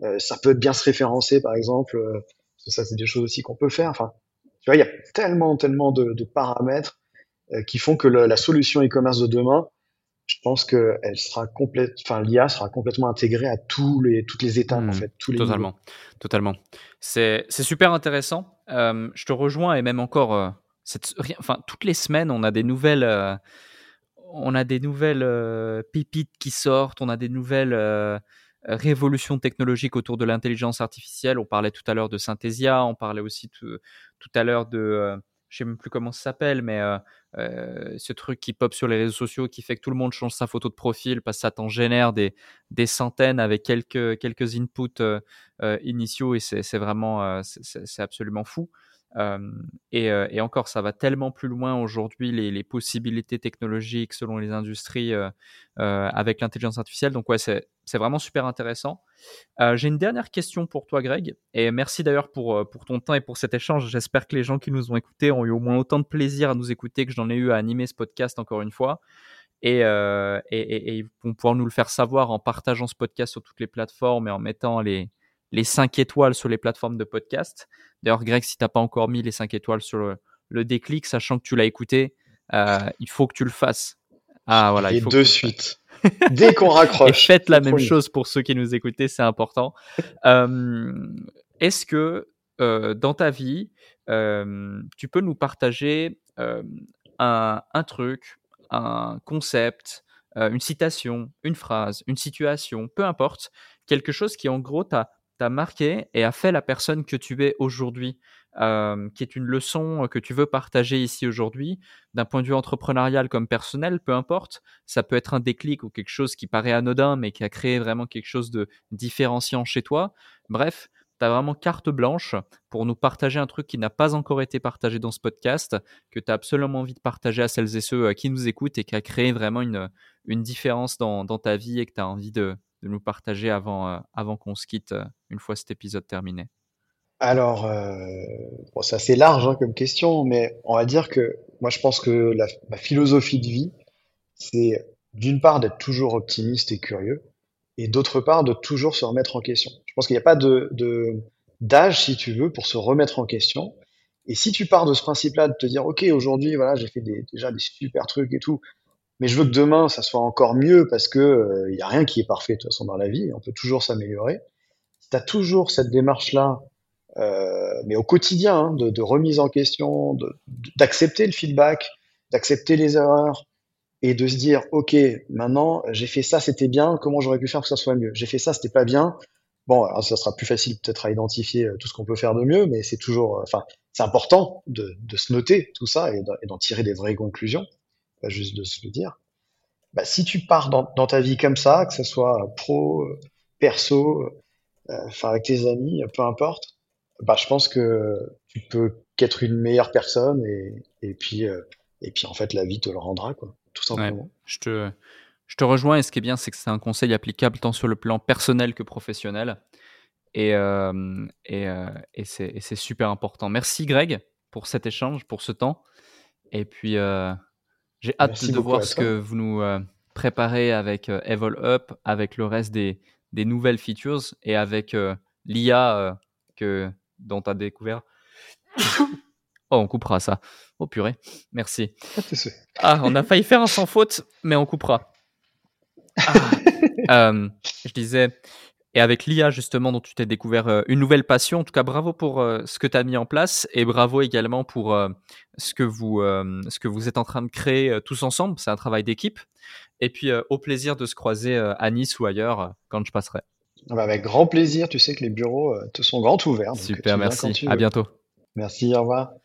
euh, ça peut bien se référencer par exemple euh, ça c'est des choses aussi qu'on peut faire enfin tu vois il y a tellement tellement de, de paramètres qui font que le, la solution e-commerce de demain je pense que elle sera complète, enfin l'IA sera complètement intégrée à tous les toutes les étapes en mmh, fait, tous les totalement, niveaux. totalement. C'est c'est super intéressant. Je te rejoins et même encore, euh, toutes les semaines on a des nouvelles, euh, on a des nouvelles euh, pépites qui sortent, on a des nouvelles révolutions technologiques autour de l'intelligence artificielle. On parlait tout à l'heure de Synthesia, on parlait aussi tout à l'heure de je sais même plus comment ça s'appelle, mais ce truc qui pop sur les réseaux sociaux qui fait que tout le monde change sa photo de profil parce que ça t'en génère des, des centaines avec quelques, quelques inputs initiaux et c'est vraiment, c'est absolument fou. Et, encore, ça va tellement plus loin aujourd'hui, les, possibilités technologiques selon les industries avec l'intelligence artificielle. Donc ouais, c'est vraiment super intéressant. J'ai une dernière question pour toi, Greg, et merci d'ailleurs pour, ton temps et pour cet échange. J'espère que les gens qui nous ont écoutés ont eu au moins autant de plaisir à nous écouter que j'en ai eu à animer ce podcast encore une fois. Et, et, et, ils vont pouvoir nous le faire savoir en partageant ce podcast sur toutes les plateformes et en mettant les, les 5 étoiles sur les plateformes de podcast. D'ailleurs, Greg, si tu n'as pas encore mis les 5 étoiles sur le, déclic, sachant que tu l'as écouté, euh, il faut que tu le fasses. Ah voilà, il faut de suite. Dès qu'on raccroche. Et faites la même chose pour ceux qui nous écoutaient, c'est important. *laughs* Euh, est-ce que euh, dans ta vie, tu peux nous partager un, un, truc, un concept, une citation, une phrase, une situation, peu importe, quelque chose qui en gros t'a t'a marqué et a fait la personne que tu es aujourd'hui, euh, qui est une leçon que tu veux partager ici aujourd'hui, d'un point de vue entrepreneurial comme personnel, peu importe. Ça peut être un déclic ou quelque chose qui paraît anodin, mais qui a créé vraiment quelque chose de différenciant chez toi. Bref, tu as vraiment carte blanche pour nous partager un truc qui n'a pas encore été partagé dans ce podcast, que tu as absolument envie de partager à celles et ceux euh, qui nous écoutent et qui a créé vraiment une, différence dans, dans ta vie et que tu as envie de, de nous partager avant, euh, avant qu'on se quitte, euh, une fois cet épisode terminé Alors, euh, bon, c'est assez large hein, comme question, mais on va dire que moi je pense que la, ma philosophie de vie, c'est d'une part d'être toujours optimiste et curieux, et d'autre part de toujours se remettre en question. Je pense qu'il n'y a pas de, d'âge, si tu veux, pour se remettre en question. Et si tu pars de ce principe-là, de te dire, OK, aujourd'hui, voilà, j'ai fait déjà des super trucs et tout, mais je veux que demain, ça soit encore mieux parce que il euh, a rien qui est parfait de toute façon dans la vie. On peut toujours s'améliorer. Si tu as toujours cette démarche-là, euh, mais au quotidien, hein, de, de, remise en question, d'accepter le feedback, d'accepter les erreurs et de se dire, ok, maintenant j'ai fait ça, c'était bien. Comment j'aurais pu faire que ça soit mieux? J'ai fait ça, c'était pas bien. Bon, alors ça sera plus facile peut-être à identifier euh, tout ce qu'on peut faire de mieux, mais c'est toujours, enfin, c'est important de, de, se noter tout ça et d'en tirer des vraies conclusions pas juste de se le dire. Bah, si tu pars dans, dans, ta vie comme ça, que ce soit pro, perso, euh, avec tes amis, peu importe, bah, je pense que tu peux qu'être une meilleure personne et, et puis euh, et puis en fait la vie te le rendra quoi, tout simplement. je te je te rejoins et ce qui est bien c'est que c'est un conseil applicable tant sur le plan personnel que professionnel et euh, et, euh, et c'est super important. Merci Greg pour cet échange, pour ce temps et puis euh, j'ai hâte de voir ce que vous nous euh, préparez avec euh, Evol Up, avec le reste des, des nouvelles features et avec euh, l'IA que dont tu as découvert. *laughs* oh, on coupera ça. Oh purée, merci. Ah, on a failli faire un sans faute, mais on coupera. Ah, *laughs* je disais, et avec l'IA, justement, dont tu t'es découvert euh, une nouvelle passion. En tout cas, bravo pour euh, ce que tu as mis en place et bravo également pour euh, ce, que vous, ce que vous êtes en train de créer tous ensemble. C'est un travail d'équipe. Et puis, au plaisir de se croiser à Nice ou ailleurs quand je passerai. Ah bah, avec grand plaisir. Tu sais que les bureaux te sont grands ouverts. Super, merci. À bientôt. Merci, au revoir.